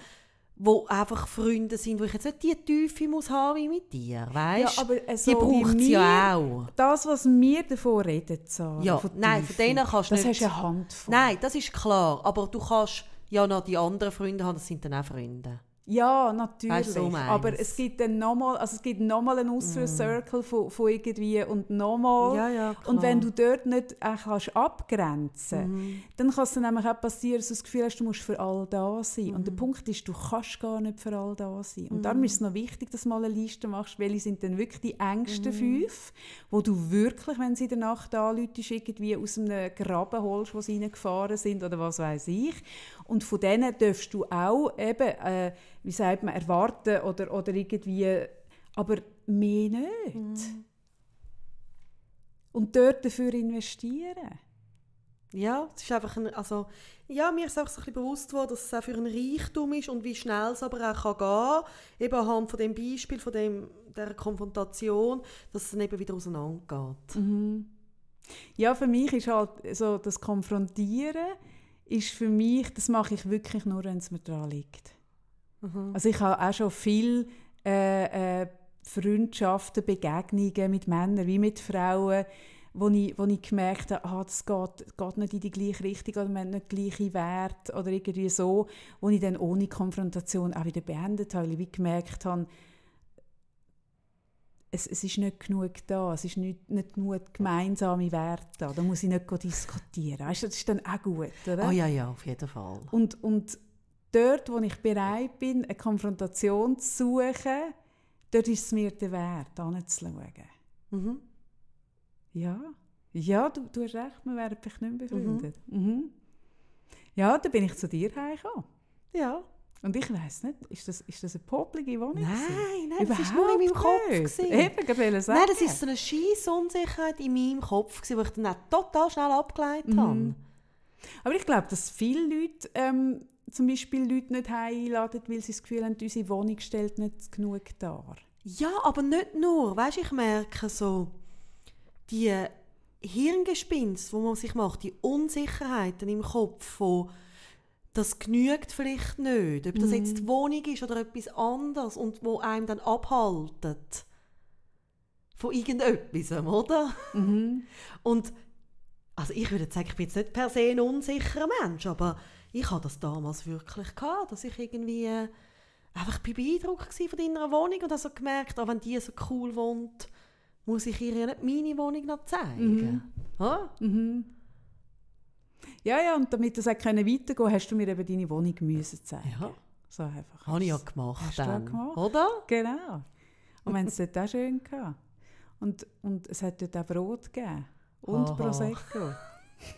wo einfach Freunde sind, wo ich jetzt nicht die Tiefe muss haben wie mit dir, weißt? Ja, aber äh, so die braucht es ja auch. Das, was wir davon reden, Sarah, Ja, von nein, von Tiefe, denen kannst du das nicht- hast du eine Handvoll. Nein, das ist klar, aber du kannst ja noch die anderen Freunde haben, das sind dann auch Freunde. Ja, natürlich. So aber es gibt dann nochmal, also es gibt nochmal einen äußeren Circle von, von irgendwie und nochmal. Ja, ja. Und wenn du dort nicht äh, kannst abgrenzen Mhm. dann kann es dann nämlich auch passieren, dass du das Gefühl hast, du musst für all da sein. Und Mhm. der Punkt ist, du kannst gar nicht für all da sein. Und darum ist es noch wichtig, dass du mal eine Liste machst, welche sind denn wirklich die engsten Mhm. fünf, wo du wirklich, wenn sie in der Nacht anläutest, irgendwie aus einem Graben holst, wo sie reingefahren sind oder was weiß ich. Und von denen darfst du auch eben, äh, wie sagt man, erwarten oder, oder irgendwie, aber mehr nicht. Mhm. Und dort dafür investieren. Ja, es ist einfach ein, also, ja, mir ist auch so ein bisschen bewusst geworden, dass es auch für ein Reichtum ist und wie schnell es aber auch kann gehen kann, eben anhand von dem Beispiel, von dem, dieser Konfrontation, dass es dann eben wieder auseinandergeht. Mhm. Ja, für mich ist halt so das Konfrontieren ist für mich, das mache ich wirklich nur, wenn es mir dran liegt. Mhm. Also ich habe auch schon viel äh, äh, Freundschaften, Begegnungen mit Männern wie mit Frauen, wo ich, wo ich gemerkt habe, ah, das geht, geht nicht in die gleiche Richtung oder man hat nicht gleiche Werte oder irgendwie so, wo ich dann ohne Konfrontation auch wieder beendet habe, weil ich gemerkt habe, es, es ist nicht genug da, es ist nicht, nicht genug gemeinsame Werte da, da muss ich nicht diskutieren. Weißt das ist dann auch gut, oder? Oh ja, ja, auf jeden Fall. Und, und dort, wo ich bereit bin, eine Konfrontation zu suchen, dort ist es mir der Wert, hinzuschauen. Mhm. Ja, ja du, du hast recht, wir wären vielleicht nicht mehr befreundet. Mhm. Ja, dann bin ich zu dir heimgekommen. Ja. Und ich weiss nicht, ist das, ist das eine popelige Wohnung? Nein, gewesen? nein, das war nur in meinem Kopf. gewesen. Eben, wollte sagen. Nein, das ist so eine scheisse Unsicherheit in meinem Kopf, gewesen, die ich dann total schnell abgeleitet Mhm. habe. Aber ich glaube, dass viele Leute ähm, zum Beispiel Leute nicht einladen, weil sie das Gefühl haben, unsere Wohnung stellt nicht genug dar. Ja, aber nicht nur. Weißt, ich merke so, die Hirngespinste, wo man sich macht, die Unsicherheiten im Kopf von das genügt vielleicht nicht, ob das Mhm. jetzt die Wohnung ist oder etwas anderes und wo einem dann abhaltet von irgendetwas, oder? Mhm. Und also ich würde sagen, ich bin jetzt nicht per se ein unsicherer Mensch, aber ich hatte das damals wirklich gehabt, dass ich irgendwie äh, einfach beeindruckt war von deiner Wohnung und habe so gemerkt, auch wenn die so cool wohnt, muss ich ihr ja nicht meine Wohnung noch zeigen. Ja? Mhm. Ja, ja, und damit das auch können weitergehen konnte, hast du mir eben deine Wohnung müssen zeigen. Ja. So einfach. Habe ich ja gemacht Hast dann, auch gemacht? oder? Genau. Und wir haben es dort auch schön gehabt. Und, und es hat dort auch Brot gegeben. Und Aha. Prosecco.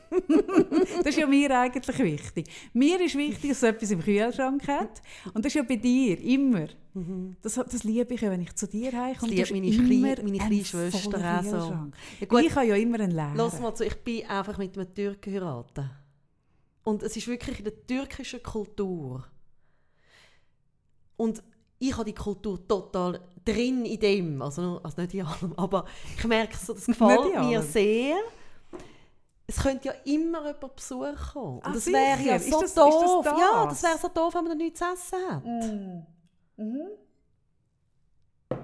das ist ja mir eigentlich wichtig. Mir ist wichtig, dass es etwas im Kühlschrank hat. Und das ist ja bei dir immer. Das, das liebe ich ja, wenn ich zu dir heimkomme. Das liebt meine Kleine- meine kleine Schwester auch so. Ja, Ich habe ja immer einen leeren. Lass mal zu, ich bin einfach mit einem Türken geheiratet. Und es ist wirklich in der türkischen Kultur. Und ich habe die Kultur total drin in dem, also, also nicht in allem, aber ich merke so, das gefällt mir sehr. Es könnte ja immer jemand Besuch kommen. Ah, Und das wäre ja so das- ist das doof. Ja, das? das wäre so doof, wenn man nichts zu essen hat. Mhm.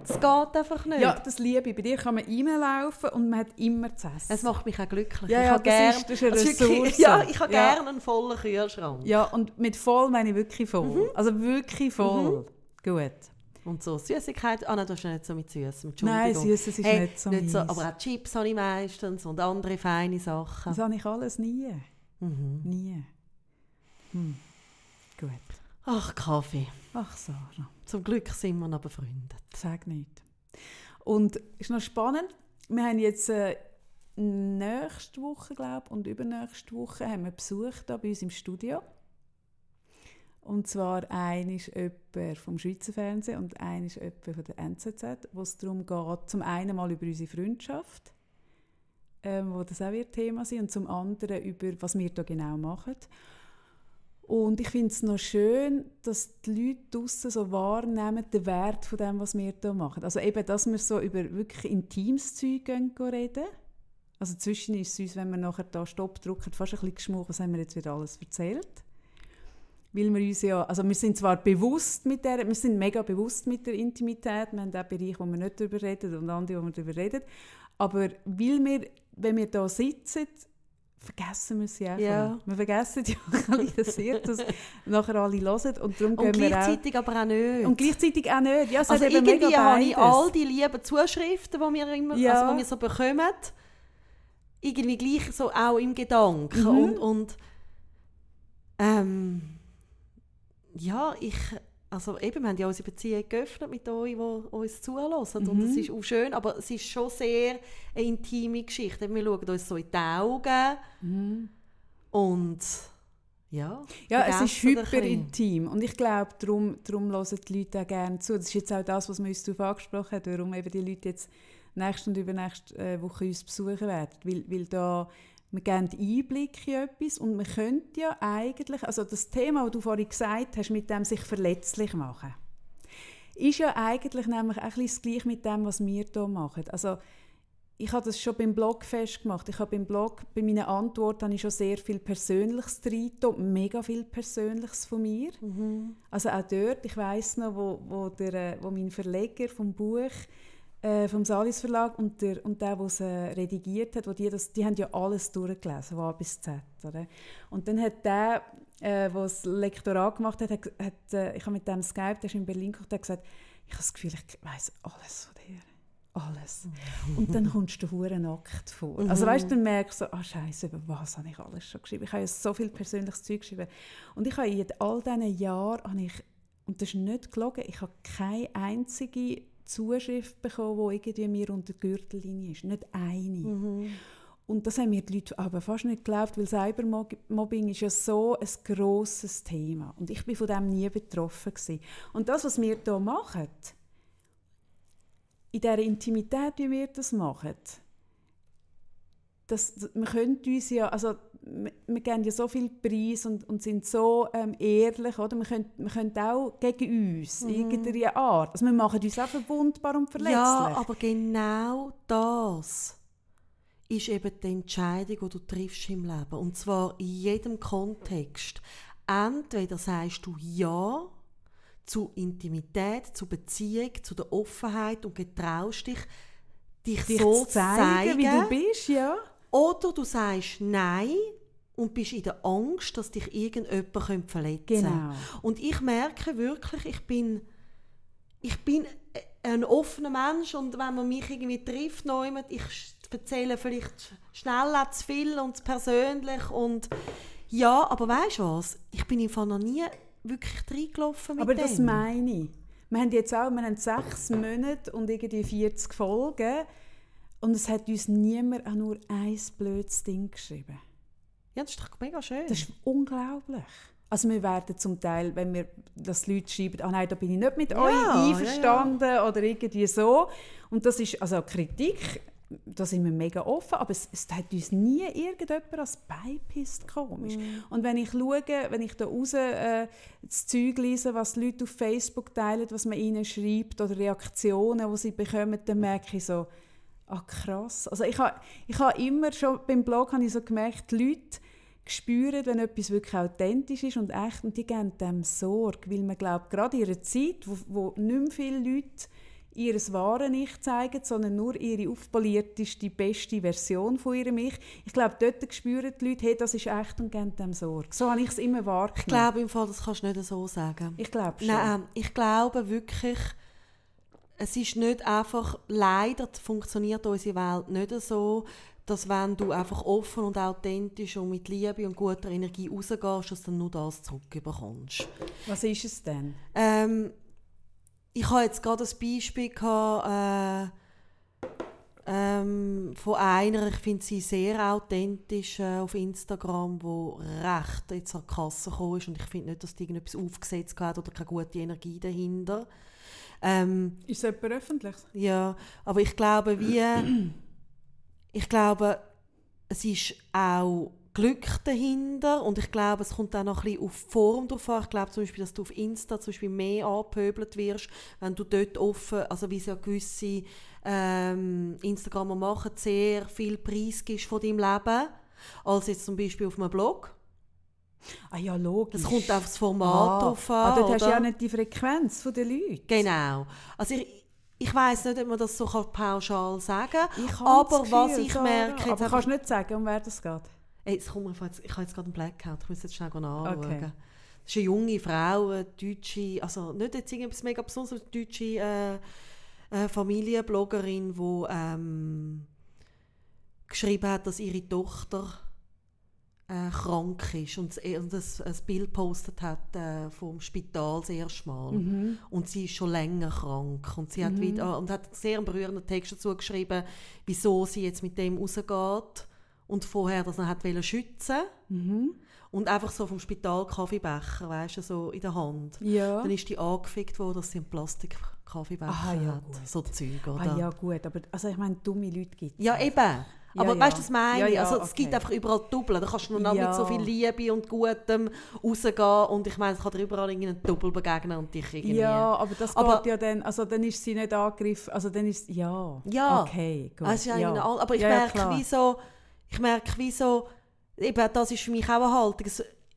Das geht einfach nicht. Ja, das liebe ich. Bei dir kann man reinlaufen und man hat immer zu essen. Es macht mich auch glücklich. Ja, ich ja, habe das gern, ist- das ist eine also Ressource. Ja, ich habe Ja. gerne einen vollen Kühlschrank. Ja, und mit voll meine ich wirklich voll. Also wirklich voll. Gut. Und so Süßigkeiten. Ah, nein, du hast ja nicht so mit Süßem. Nein. Süßes ist hey, nicht so nicht so. Aber auch Chips habe ich meistens und andere feine Sachen. Das habe ich alles nie. Mhm. Nie. Hm. Gut. Ach, Kaffee. Ach, Sarah. Zum Glück sind wir noch befreundet. Sag nicht. Und ist noch spannend. Wir haben jetzt äh, nächste Woche, glaube und übernächste Woche haben wir Besuch da bei uns im Studio. Und zwar ein ist jemand vom Schweizer Fernsehen und ein ist von der NZZ, wo es darum geht, zum einen mal über unsere Freundschaft, ähm, wo das auch wird Thema sein, und zum anderen über, was wir da genau machen. Und ich finde es noch schön, dass die Leute draussen so wahrnehmen, den Wert von dem, was wir hier machen. Also eben, dass wir so über wirklich intimes Zeug reden. Also zwischen ist es uns, wenn wir nachher da Stopp drücken, fast ein bisschen geschmuch, was haben wir jetzt wieder alles erzählt. Weil wir uns ja, also wir sind zwar bewusst mit der, wir sind mega bewusst mit der Intimität, wir haben auch Bereiche, wo wir nicht darüber reden und andere, wo wir darüber reden, aber weil wir, wenn wir da sitzen, vergessen wir sie einfach. Ja. Wir vergessen ja ein bisschen sehr, dass nachher alle hören und darum Und gehen wir auch... gleichzeitig aber auch nicht. Und gleichzeitig auch nicht. Ja, es also irgendwie habe ich all die lieben Zuschriften, die wir, immer, Ja. also, die wir so bekommen, irgendwie gleich so auch im Gedanken. Mhm. Und, und ähm, ja, ich, also eben, wir haben ja unsere Beziehung geöffnet mit euch, die uns. Und Mhm. das ist auch schön, aber es ist schon sehr eine intime Geschichte. Wir schauen uns so in die Augen Mhm. und ja, Ja, es ist vergessen ein hyper bisschen. intim und ich glaube, darum, darum hören die Leute auch gerne zu. Das ist jetzt auch das, was wir uns darauf angesprochen haben, warum eben die Leute jetzt nächste und übernächste äh, Woche uns besuchen werden. Weil, weil da, wir geben Einblick in etwas und man könnte ja eigentlich, also das Thema, das du vorhin gesagt hast, mit dem sich verletzlich machen, ist ja eigentlich nämlich auch ein bisschen das Gleiche mit dem, was wir hier machen. Also ich habe das schon beim Blog festgemacht. Ich habe beim Blog, bei meinen Antworten habe ich schon sehr viel Persönliches drin, mega viel Persönliches von mir. Mhm. Also auch dort, ich weiß noch, wo, wo, der, äh, wo mein Verleger vom Buch äh, vom Salis Verlag und der, und der, der es äh, redigiert hat, wo die, das, die haben ja alles durchgelesen, von A bis Z. Oder? Und dann hat der, äh, der das Lektorat gemacht hat, hat, hat äh, ich habe mit dem Skype, der ist in Berlin gekommen, hat gesagt, ich habe das Gefühl, ich weiß alles von dir. Alles. Und dann kommst du hure nackt vor. Also weißt du, dann merkst du, ah Scheiße, über was habe ich alles schon geschrieben? Ich habe ja so viel persönliches Zeug geschrieben. Und ich habe in all diesen Jahren, habe ich, und das ist nicht gelogen, ich habe keine einzige Zuschrift bekommen, die irgendwie mir unter der Gürtellinie ist. Nicht eine. Und das haben mir die Leute aber fast nicht geglaubt, weil Cybermobbing ist ja so ein grosses Thema. Und ich bin von dem nie betroffen. Gewesen. Und das, was wir hier machen, in dieser Intimität, wie wir das machen, das, wir können uns ja, also wir, geben ja so viel Preis und, und sind so ähm, ehrlich, oder? Wir können, wir können auch gegen uns, mhm. irgendeine Art. Also wir machen uns auch verwundbar und verletzlich. Ja, aber genau das ist eben die Entscheidung, die du triffst im Leben. Und zwar in jedem Kontext. Entweder sagst du Ja zu Intimität, zu Beziehung, zu der Offenheit und getraust dich, dich, dich so zu zeigen, wie du bist, ja. Oder du sagst Nein und bist in der Angst, dass dich irgendjemand verletzen könnte. Genau. Und ich merke wirklich, ich bin, ich bin ein offener Mensch und wenn man mich irgendwie trifft, ich erzähle vielleicht schnell zu viel und zu persönlich und ja, aber weißt du was? Ich bin einfach noch nie wirklich reingelaufen mit Aber dem. das meine ich. Wir haben jetzt auch wir haben sechs Monate und irgendwie 40 Folgen und es hat uns niemand auch nur ein blödes Ding geschrieben. Ja, das ist doch mega schön. Das ist unglaublich. Also wir werden zum Teil, wenn wir das Leute schreiben, ah nein, da bin ich nicht mit Ja, euch ja, einverstanden oder irgendwie so. Und das ist, also Kritik, da sind wir mega offen, aber es, es hat uns nie irgendjemand als beipisst komisch. Und wenn ich schaue, wenn ich da raus äh, das Zeug lese, was die Leute auf Facebook teilen, was man ihnen schreibt oder Reaktionen, die sie bekommen, dann merke ich so, ah krass. Also ich habe ich ha immer schon, beim Blog habe ich so gemerkt, die Leute spüren, wenn etwas wirklich authentisch ist und echt, und die geben dem Sorge, weil man glaubt, gerade in einer Zeit, wo, wo nicht mehr viele Leute ihr wahre Ich zeigen, sondern nur ihre aufpolierteste, beste Version von ihrem Ich. Ich glaube, dort spüren die Leute, hey, das ist echt und geben dem Sorge. So habe ich es immer wahrgenommen. Ich glaube im Fall, das kannst du nicht so sagen. Ich glaube schon. Nein, ich glaube wirklich, es ist nicht einfach, leider funktioniert unsere Welt nicht so, dass wenn du einfach offen und authentisch und mit Liebe und guter Energie rausgehst, dass du nur das zurückbekommst. Was ist es denn? Ähm, ich habe jetzt gerade ein Beispiel gehabt, äh, ähm, von einer, ich finde sie sehr authentisch äh, auf Instagram, wo recht jetzt an die Kasse gekommen ist und ich finde nicht, dass die irgendetwas aufgesetzt hat oder keine gute Energie dahinter. Ähm, Ist es jemand öffentlich? ja, aber ich glaube, wie, ich glaube, es ist auch Glück dahinter und ich glaube, es kommt auch noch ein bisschen auf die Form drauf an. Ich glaube zum Beispiel, dass du auf Insta zum Beispiel mehr angepöbelt wirst, wenn du dort offen, also wie es ja gewisse ähm, Instagramer machen, sehr viel Preis gibst von deinem Leben, als jetzt zum Beispiel auf einem Blog. Ah ja, logisch. Das kommt auf das Format ah, drauf an. Ah, dort hast du ja nicht die Frequenz der Leute. Genau. Also ich, ich weiß nicht, ob man das so pauschal sagen kann, Ich aber das was Gefühl, ich merke... Aber kannst du nicht sagen, um wer das geht? Ey, jetzt jetzt, ich habe jetzt gerade einen Blackout, ich muss jetzt schnell anschauen. Okay. Das ist eine junge Frau, eine deutsche, also nicht jetzt irgendetwas mega Besonderes, eine deutsche äh, äh, Familienbloggerin, die ähm, geschrieben hat, dass ihre Tochter äh, krank ist und, s- und ein, ein Bild gepostet hat äh, vom Spital das erste Mal. Mhm. Und sie ist schon länger krank. Und sie hat, wieder, und hat einen sehr berührenden Text dazu geschrieben, wieso sie jetzt mit dem rausgeht und vorher das hat wollen schützen Mhm. und einfach so vom Spital Kaffeebecher, weißt du, so in der Hand. Ja. Dann ist die angefickt worden, dass sie einen Plastik-Kaffeebecher Aha, ja, hat. gut. So Zeug, oder? Ah ja, gut, aber also ich meine, dumme Leute gibt es. Ja, eben. Aber ja. weißt du, was meine Ja, ich? ja, also, es okay. gibt einfach überall Doppel. Da kannst du noch Ja. mit so viel Liebe und Gutem rausgehen. Und ich meine, es kann dir überall irgendein Doppel begegnen und dich irgendwie... Ja, aber das Aber- geht ja dann, also dann ist sie nicht angegriffen, also dann ist, ja. Ja. Okay, gut. Ist ja. an- aber ich Ja, ja, merke, klar. wie so, ich merke, wie so, eben, das ist für mich auch eine Haltung.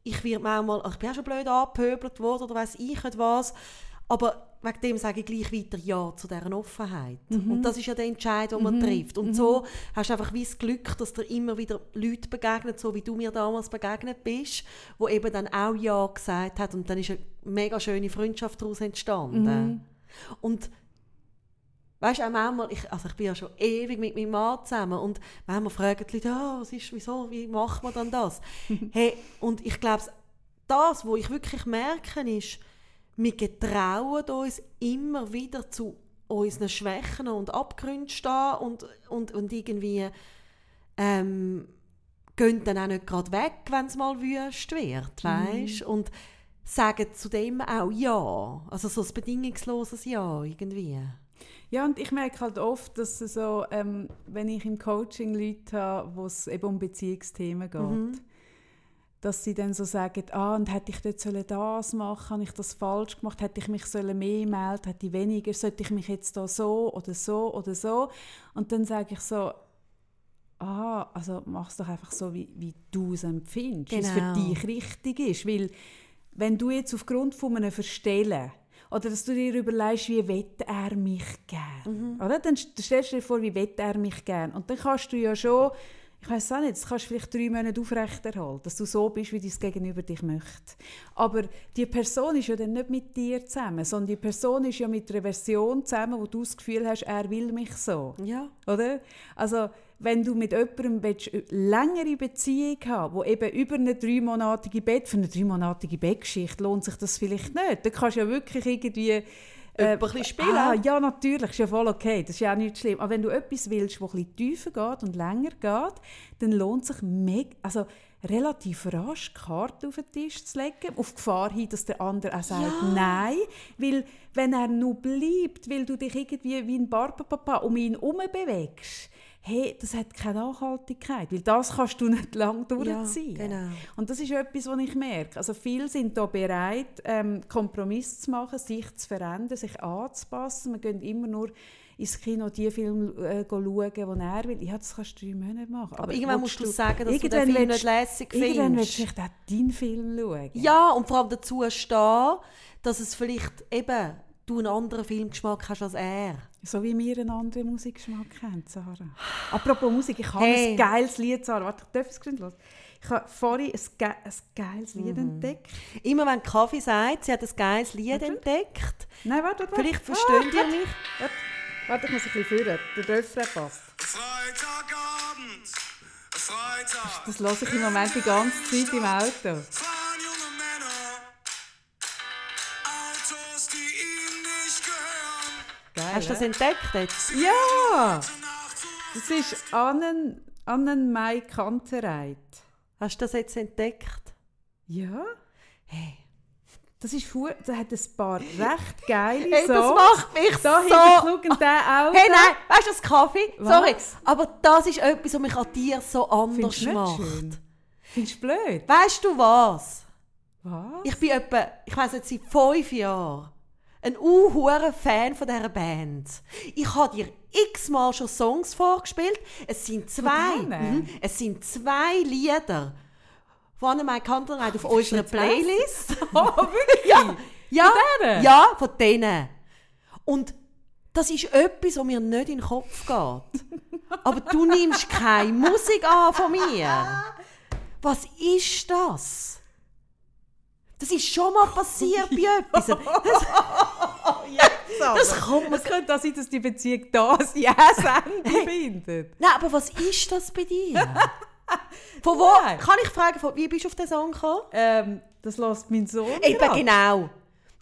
Ich werde manchmal, ich bin auch schon blöd angepöbelt worden oder weiß ich nicht was, Aber wegen dem sage ich gleich weiter Ja zu dieser Offenheit. Mhm. Und das ist ja der Entscheid, den man trifft. Und so hast du einfach wie das Glück, dass dir immer wieder Leute begegnen, so wie du mir damals begegnet bist, wo eben dann auch Ja gesagt hat und dann ist eine mega schöne Freundschaft daraus entstanden. Mhm. Und weißt du, auch manchmal, ich, also ich bin ja schon ewig mit meinem Mann zusammen und manchmal fragen die Leute, ah, was ist, wieso, wie macht man dann das? hey, und ich glaube, das, was ich wirklich merke, ist, wir getrauen uns immer wieder zu unseren Schwächen und Abgründen stehen und, und, und irgendwie ähm, gehen dann auch nicht gerade weg, wenn es mal wüst wird, weißt? Und sagen zu dem auch Ja. Also so ein bedingungsloses Ja irgendwie. Ja, und ich merke halt oft, dass es so, ähm, wenn ich im Coaching Leute habe, wo es eben um Beziehungsthemen geht, dass sie dann so sagen, ah, und hätte ich dort sollen das machen, habe ich das falsch gemacht, hätte ich mich sollen mehr melden, hätte ich weniger, sollte ich mich jetzt da so oder so oder so. Und dann sage ich so, ah, also mach es doch einfach so, wie, wie du es empfindest, wie es für Genau. dich richtig ist, weil wenn du jetzt aufgrund von einem Verstellen oder dass du dir überlegst, wie wett er mich gern, oder? Dann st- stellst du dir vor, wie wett er mich gern. Und dann kannst du ja schon, ich weiß auch nicht, das kannst du vielleicht drei Monate aufrechterhalten, dass du so bist, wie dein Gegenüber dich möchte. Aber die Person ist ja dann nicht mit dir zusammen, sondern die Person ist ja mit einer Version zusammen, wo du das Gefühl hast, er will mich so. Ja. Oder? Also, wenn du mit jemandem willst, eine längere Beziehung haben wo eben über eine dreimonatige Bett, für eine dreimonatige Bettgeschichte lohnt sich das vielleicht nicht. Da kannst du ja wirklich irgendwie... äh, ein bisschen spielen. Ah, ja, natürlich, ist ja voll okay, das ist ja auch nicht schlimm. Aber wenn du etwas willst, das ein bisschen tiefer geht und länger geht, dann lohnt sich also relativ rasch die Karte auf den Tisch zu legen, auf Gefahr hin, dass der andere auch sagt Nein. Weil wenn er nur bleibt, weil du dich irgendwie wie ein Barbapapa um ihn herum bewegst, hey, das hat keine Nachhaltigkeit, weil das kannst du nicht lang durchziehen. genau. Und das ist etwas, was ich merke. Also viele sind da bereit, ähm, Kompromiss zu machen, sich zu verändern, sich anzupassen. Wir gehen immer nur ins Kino die Filme äh, schauen, die er will. Ja, das kannst du drei Monate machen. Aber, irgendwann willst musst du sagen, dass du den irgendwann Film willst- nicht lässig Irgendwann willst findest. du vielleicht auch deinen Film schauen. Ja, und vor allem dazu stehen, dass es vielleicht eben du einen anderen Filmgeschmack hast als er. So wie wir einen anderen Musikgeschmack haben, Sarah. Apropos Musik, ich habe Hey. ein geiles Lied, Sarah. Warte, darf ich es gerade los? Ich habe vorhin ein, ge ein geiles Lied Mhm. entdeckt. Immer wenn Kaffee sagt, sie hat ein geiles Lied entdeckt. Nein, warte, warte. Vielleicht verstehen Ah, die mich. Warte, warte, ich muss ein bisschen führen. Der Refrain passt. Freitagabend, Freitag. Das höre ich im Moment die ganze Zeit im Auto. Geil, Hast du das entdeckt jetzt? Ja! Das ist Annen, Annen Mai Kantereit. Hast du das jetzt entdeckt? Ja? Hey, Das ist fu das hat ein paar recht geile hey das Songs. macht mich Da so... hinten schauen auch. Hey, nein, weißt du das Kaffee? Was? Sorry, aber das ist etwas, was mich an dir so anders Findest macht. schön? Findest du blöd? Weißt du was? Was? Ich bin etwa, ich weiß nicht, seit fünf Jahren ein unhurer Fan von dieser Band. Ich habe dir x-mal schon Songs vorgespielt. Es sind zwei. Mhm, es sind zwei Lieder von Anne Kantereit auf unserer Playlist. Oh, wirklich? ja, ja, denen? ja, von denen. Und das ist etwas, was mir nicht in den Kopf geht. Aber du nimmst keine Musik an von mir. Was ist das? Das ist schon mal passiert bei etwas. Das kommt mir Es könnte auch sein, dass die Beziehung da ein Ja-Ende findet. Nein, aber was ist das bei dir? Von wo? Nein. Kann ich fragen, von, wie bist du auf den Song gekommen? Ähm, das lässt mein Sohn Eben genau.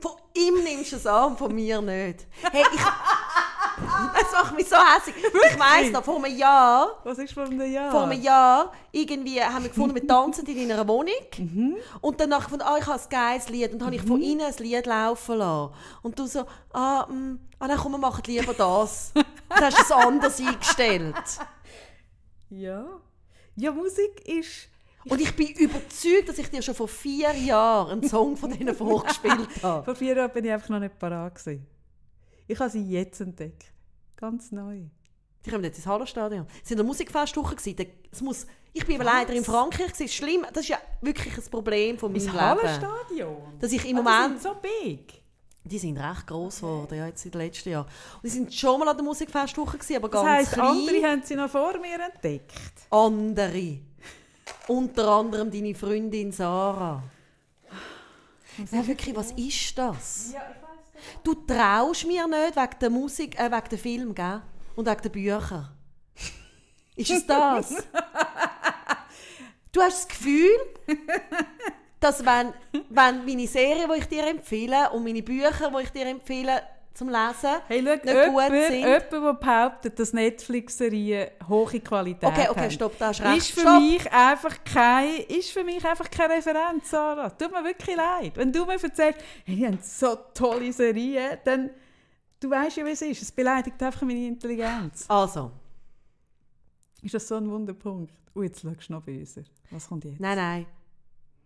Von ihm nimmst du es an, von mir nicht. Hey, ich... Es macht mich so hässlich. Ich weiss noch, vor einem Jahr, Was ist von einem Jahr? vor einem Jahr, irgendwie haben wir gefunden, wir tanzen in deiner Wohnung. Mhm. Und danach gefunden, ah, ich habe ein geiles Lied. Und dann habe ich von ihnen ein Lied laufen lassen. Und du so, ah, mm, ah dann komm, wir machen lieber das. Dann hast du es anders eingestellt. Ja. Ja, Musik ist... Und ich bin überzeugt, dass ich dir schon vor vier Jahren einen Song von denen vorgespielt habe. Vor vier Jahren bin ich einfach noch nicht parat gewesen. Ich habe sie jetzt entdeckt. Ganz neu. Die kommen jetzt ins Hallerstadion. Es waren der Musikfestwoche. Es muss, ich bin aber leider in Frankreich. Es ist schlimm. Das ist ja wirklich ein Problem von meinem Leben. Hallenstadion? Dass ich im die Moment... sind so big. Die sind recht gross geworden, ja, jetzt in den letzten Jahren. Und die sind schon mal an der Musikfestwoche gewesen, aber Das ganz heisst, klein. andere haben sie noch vor mir entdeckt. andere. Unter anderem deine Freundin Sarah. Ja, wirklich, was ist das? Du traust mir nicht wegen der Musik, äh, wegen der Film, gell? Und wegen der Bücher. Ist es das? du hast das Gefühl, dass wenn, wenn meine Serien, die ich dir empfehle, und meine Bücher, die ich dir empfehle zum Lesen, Hey, schau, nicht jemand, gut sind. jemand, der behauptet, dass Netflix-Serien hohe Qualität Okay, okay, haben, stopp, da hast recht. ist für, Stopp. mich einfach kein, ist für mich einfach keine Referenz, Sarah. Tut mir wirklich leid. Wenn du mir erzählst, hey, die haben so tolle Serien, dann du weißt ja, wie es ist. Es beleidigt einfach meine Intelligenz. Also, Ist das so ein Wunderpunkt? Oh, jetzt schaust du noch böser. Was kommt jetzt? Nein, nein.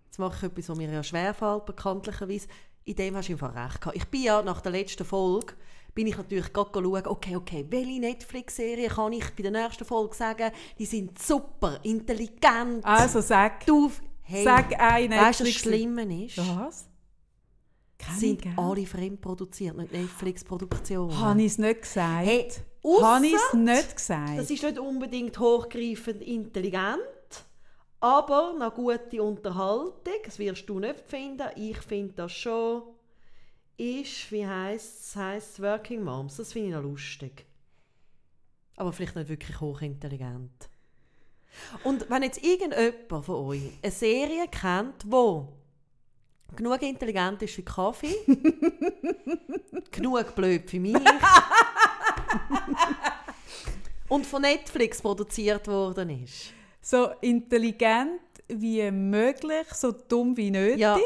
Jetzt mache ich etwas, was mir ja schwerfällt, bekanntlicherweise. In dem hast du einfach recht gehabt. Ich bin ja nach der letzten Folge, bin ich natürlich gerade schauen, okay, okay, welche Netflix-Serie kann ich bei der nächsten Folge sagen, die sind super, intelligent. Also sag, du, hey, sag eine weißt du, was Schlimme ist? Was? Keine, sind gell? alle fremdproduziert, nicht Netflix-Produktionen. Habe ich es nicht gesagt? Hey, Habe ich es nicht gesagt? Das ist nicht unbedingt hochgreifend intelligent, aber eine gute Unterhaltung, das wirst du nicht finden, ich finde das schon, ist, wie heisst es, heisst Working Moms, das finde ich noch lustig. Aber vielleicht nicht wirklich hochintelligent. Und wenn jetzt irgendjemand von euch eine Serie kennt, wo genug intelligent ist für Kaffee, genug blöd für mich und von Netflix produziert worden ist. So intelligent wie möglich, so dumm wie nötig Ja.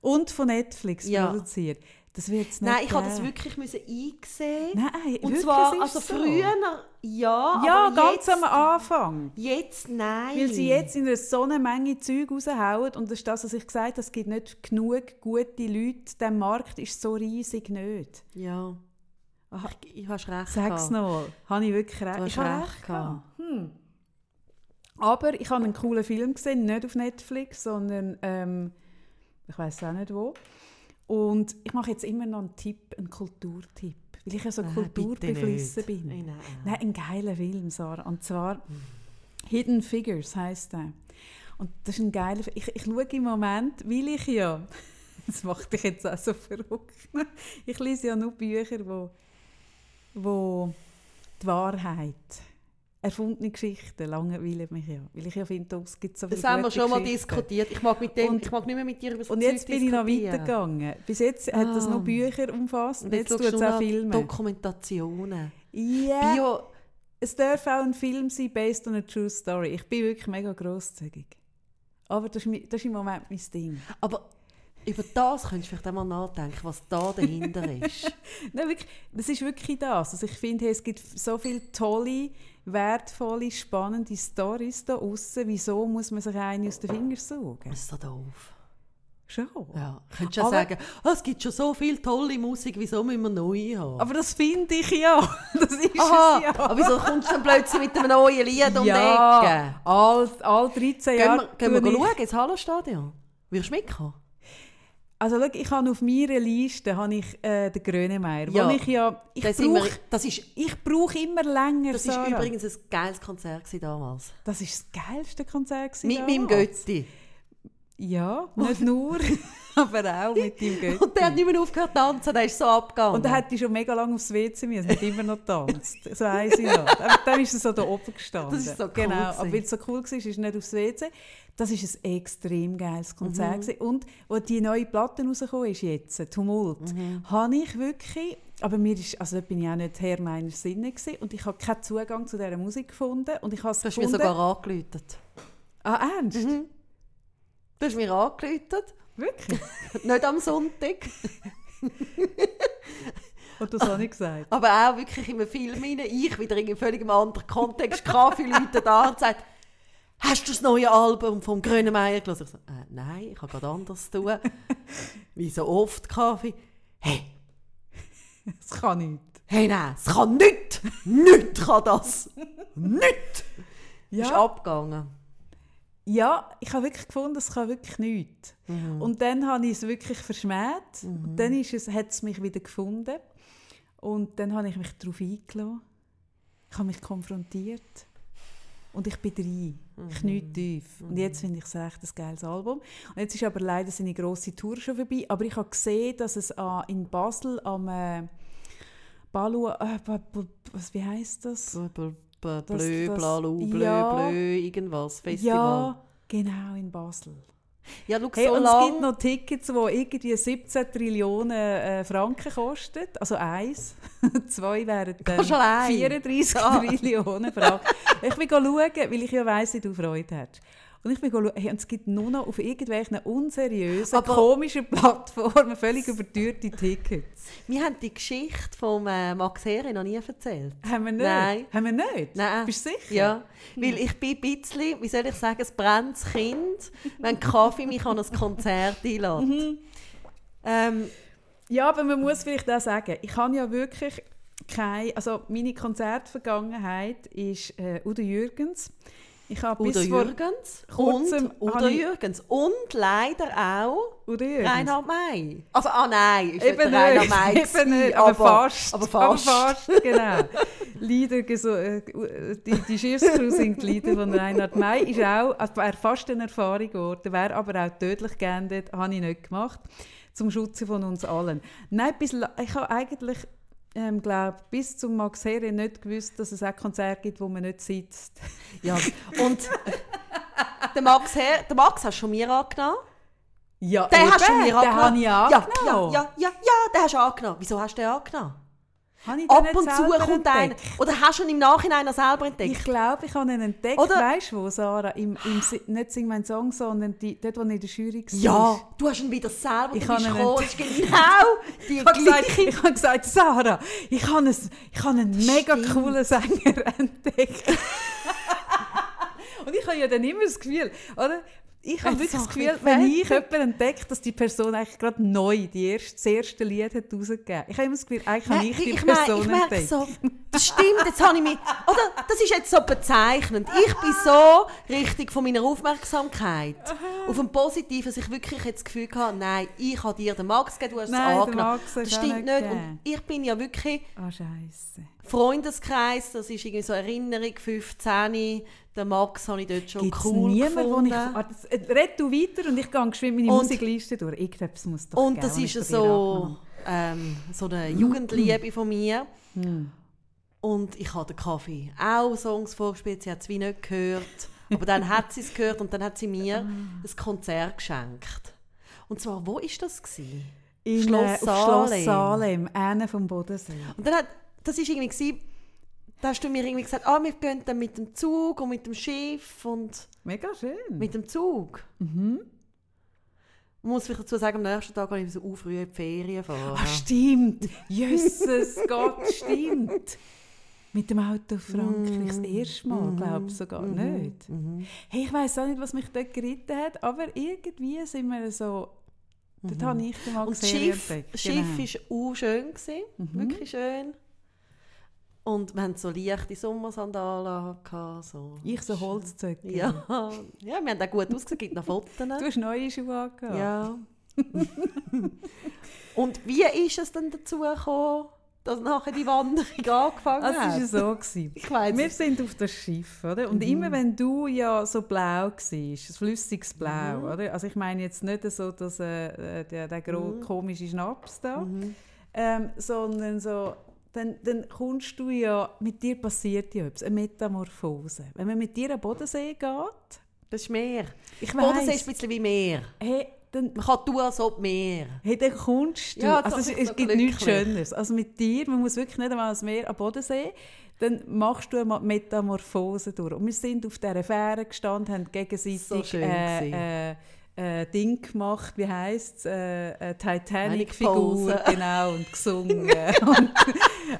und von Netflix Ja. produziert. Das wird es nicht Nein, ich habe das wirklich müssen einsehen. Nein, Und wirklich, zwar, also so. früher, ja, Ja, aber ganz jetzt, am Anfang. Jetzt nein. Weil sie jetzt in einer so eine Menge Zeug raushauen und das ist das, was ich gesagt habe, es gibt nicht genug gute Leute, der Markt ist so riesig nicht. Ja. Aha. Ich, ich hast recht. Sag's gehabt. noch, habe ich wirklich recht? Du Ich hast habe recht gehabt. Hm. Aber ich habe einen coolen Film gesehen, nicht auf Netflix, sondern ähm, ich weiß auch nicht wo. Und ich mache jetzt immer noch einen Tipp, einen Kulturtipp, weil ich ja so Nein, kulturbeflissen bin. Nein, nein. Nein, ein geiler Film, Sarah. Und zwar Hidden Figures heißt der. Und das ist ein geiler Film. Ich, ich schaue im Moment, weil ich ja, das macht dich jetzt auch so verrückt, ich lese ja nur Bücher, wo, wo die Wahrheit, erfundene Geschichten, langweilen mich ja. Weil ich ja finde, es gibt so viele Das haben wir schon mal diskutiert. Ich mag, mit dem, Und- ich mag nicht mehr mit dir über das Und jetzt bin ich noch weitergegangen. Bis jetzt hat das Ah. nur Bücher umfasst und, jetzt, jetzt, tut es auch Filme. Dokumentationen. Ja, Bio, es darf auch ein Film sein, based on a true story. Ich bin wirklich mega grosszügig. Aber das ist, das ist im Moment mein Ding. aber über das könntest du vielleicht auch mal nachdenken, was da dahinter ist. Nein, wirklich, das ist wirklich das. Also ich finde, hey, es gibt so viele tolle, wertvolle, spannende Stories da außen. Wieso muss man sich eine aus den Fingern saugen? Das ist so doof. Schon. Ja, könntest du ja Aber- sagen, oh, es gibt schon so viel tolle Musik, wieso müssen wir neu haben? Aber das finde ich ja. Das ist Aha, es ja. aber wieso kommst du dann plötzlich mit einem neuen Lied um die Ecke? ja, all, all 13 Gehen Jahre. wir, gehen wir ich- schauen, ins Hallenstadion? Würdest du mitkommen? Also schau, ich habe auf meiner Liste habe ich, äh, den Grönemeyer. Ja. Ich ja, ich Das, brauche das ist, ich brauche immer länger, das ist Sarah. übrigens ein geiles Konzert damals. Das ist das geilste Konzert Mit meinem damals. Götti. Ja, nicht nur, aber auch mit deinem Götti. Und der hat nicht mehr aufgehört zu tanzen, der ist so abgegangen. Und er hat schon mega lange aufs WC müssen, hat immer noch getanzt. So noch. Aber dann ist er so da oben gestanden. Das ist so cool Genau, gewesen. aber weil es so cool war, ist er nicht aufs WC. Das war ein extrem geiles Konzert. Mhm. Und als die neue Platte rausgekommen ist jetzt, Tumult, Mhm. habe ich wirklich, aber mir ist, also bin ich auch nicht Herr meiner Sinne gewesen, und ich habe keinen Zugang zu dieser Musik gefunden. Und ich habe Du hast mir gefunden, sogar angelötet. Ah, ernst? Mhm. Du hast mir angelötet. Wirklich? Nicht am Sonntag. Und das habe ich gesagt. Aber auch wirklich in einem Film rein. Ich wieder in einem völlig anderen Kontext. Kaffee-Leute da und sagt, hast du das neue Album vom Grönemeyer gelesen? Ich so, äh, nein, ich habe gerade anders zu tun. Wie so oft Kaffee. Hey, Das kann nicht. hey, nein, es kann nicht. Nicht kann das. Nicht. Ist Ja, abgegangen. Ja, ich habe wirklich gefunden, es kann wirklich nichts. Und dann habe ich es wirklich verschmäht. Und dann ist es, hat es mich wieder gefunden. Und dann habe ich mich darauf eingelassen. Ich habe mich konfrontiert. Und ich bin drin. Knietief. Und jetzt finde ich es echt ein geiles Album. Und jetzt ist aber leider seine grosse Tour schon vorbei. Aber ich habe gesehen, dass es an- in Basel am äh, Balu... Äh, wie heisst das? Bl- bl- bl- Das- Blö, das- Blalu, blö, ja. blö, irgendwas, Festival. Ja, genau, in Basel. Ja, schau, Hey, so und es lang... gibt noch Tickets, die irgendwie 17 Trillionen äh, Franken kosten. Also eins. Zwei wären dann Kannst allein. 34 Ah. Trillionen Franken. ich bin schauen, weil ich ja weiss, wie du Freude hast. Und ich bin schauen, hey, und es gibt nur noch auf irgendwelchen unseriösen, Aber- komischen Plattformen völlig überteuerte Tickets. Wir haben die Geschichte von äh, Max Herre noch nie erzählt. Haben wir nicht? Nein. Haben wir nicht? Nein. Bist du sicher? Ja, weil ich bin ein bisschen, wie soll ich sagen, es brennt das Kind, wenn Kaffee mich an ein Konzert einlädt. Mhm. ähm, Ja, aber man muss vielleicht auch sagen, ich habe ja wirklich keine, also meine Konzertvergangenheit ist äh, Udo Jürgens. Ich habe Udo bis vor Jürgens kurzem und Udo Jürgens und leider auch Udo Jürgens. Reinhard May. Also, ah nein, ist Eben nicht Reinhard May eben gewesen, nicht, aber, fast. Aber fast. Aber fast, genau. Lieder, geso- äh, die, die Schiffscrew singt Lieder von Reinhard May. Ist auch, also wäre fast eine Erfahrung geworden, wäre aber auch tödlich geendet, habe ich nicht gemacht, zum Schutze von uns allen. Nein, bis, ich habe eigentlich, ähm, glaub, bis zum Max Herre nicht gewusst, dass es auch Konzerte gibt, wo man nicht sitzt. Ja, und der Max, Her der Max hast du schon mir angenommen. Ja, Den hast du mir den angenommen. habe ich ja, angenommen. ja, ja, ja, ja, den hast du angenommen. Wieso hast du den angenommen? Ab und zu kommt einer. Oder hast du ihn im Nachhinein noch selber entdeckt? Ich glaube, ich habe ihn entdeckt. Oder- Weißt du wo, Sarah? Im, im, nicht Sing mein Song, sondern die, dort, wo ich in der Jury war. ja, du hast ihn wieder selber Ich du bist gekommen. genau die Ich habe gesagt, ich habe gesagt, Sarah, ich habe einen, ich habe einen mega stimmt. coolen Sänger entdeckt. Und ich habe ja dann immer das Gefühl, oder? Ich habe wirklich das Gefühl, ich wenn ich jemanden entdecke, dass die Person eigentlich gerade neu die erste, das erste Lied hat rausgegeben. Ich habe immer das Gefühl, eigentlich habe ich die ich, Person ich merke entdeckt. so, das stimmt, jetzt habe ich mich, oder, das ist jetzt so bezeichnend. Ich bin so richtig von meiner Aufmerksamkeit auf ein Positives, dass ich wirklich jetzt das Gefühl hatte, nein, ich habe dir den Max gegeben, du hast Nein, es angenommen. Das stimmt nicht. Und ich bin ja wirklich Ah, Scheiße. Freundeskreis, das ist irgendwie so Erinnerung, 15, den Max habe ich dort schon Gibt es cool niemanden, wo gefunden. ich... Ah, das, äh, red du weiter und ich gehe geschwind meine Und- Musikliste durch. Irgendetwas muss doch Und geben, das ich ist so, ähm, so eine Jugendliebe von mir. Hm. Und ich habe der Kaffee auch Songs vorgespielt, sie hat es wie nicht gehört. Aber dann hat sie es gehört und dann hat sie mir Ah. ein Konzert geschenkt. Und zwar, wo ist das gewesen? In, Schloss äh, auf Salem. Schloss Salem, eine vom Bodensee. Und dann hat, das ist irgendwie gewesen, da hast du mir irgendwie gesagt, ah, wir gehen dann mit dem Zug und mit dem Schiff und Mega schön. mit dem Zug. mhm. Ich muss vielleicht dazu sagen, am nächsten Tag kann ich so uh, früh in die Ferien fahren. Ah, stimmt. Jesus Gott, stimmt. Mit dem Auto Frankreich das erste Mal, glaube ich sogar nicht. Mhm. Hey, ich weiß auch nicht, was mich dort geritten hat, aber irgendwie sind wir so... Dort habe ich Und Max das Schiff, entdeckt. Schiff genau. war auch schön. Gewesen, Mhm. Wirklich schön. Und wir hatten so leichte Sommersandalen. Gehabt, so. Ich so Holzzöcke. Ja, ja, wir haben auch gut ausgesehen, gibt noch Fotos. Du hast neue Schuhe angehabt. Ja. Und wie ist es denn dazu gekommen, dass nachher die Wanderung angefangen Also, hat? es war so. gewesen. Ich weiss Wir es. sind auf das Schiff, oder? Mhm. Und immer wenn du ja so blau warst, flüssiges Blau, Mhm. oder? Also ich meine jetzt nicht so, dass äh, äh, der, der Mhm. komische Schnaps da, Mhm. ähm, sondern so, dann, dann kommst du ja, mit dir passiert ja etwas, eine Metamorphose. Wenn man mit dir an den Bodensee geht, Das ist Meer. ich Bodensee weiss, ist ein bisschen wie Meer. hey, dann, Man kann tun, als ob Meer. hey, dann kommst du, Ja, also es, es gibt nichts. Schöneres. Also mit dir, man muss wirklich nicht einmal ans Meer, am Bodensee, dann machst du eine Metamorphose durch. Und wir sind auf dieser Fähre gestanden, haben gegenseitig So schön äh. Äh, Ding gemacht, wie heisst es, äh. Titanic-Figur, genau, und gesungen. und,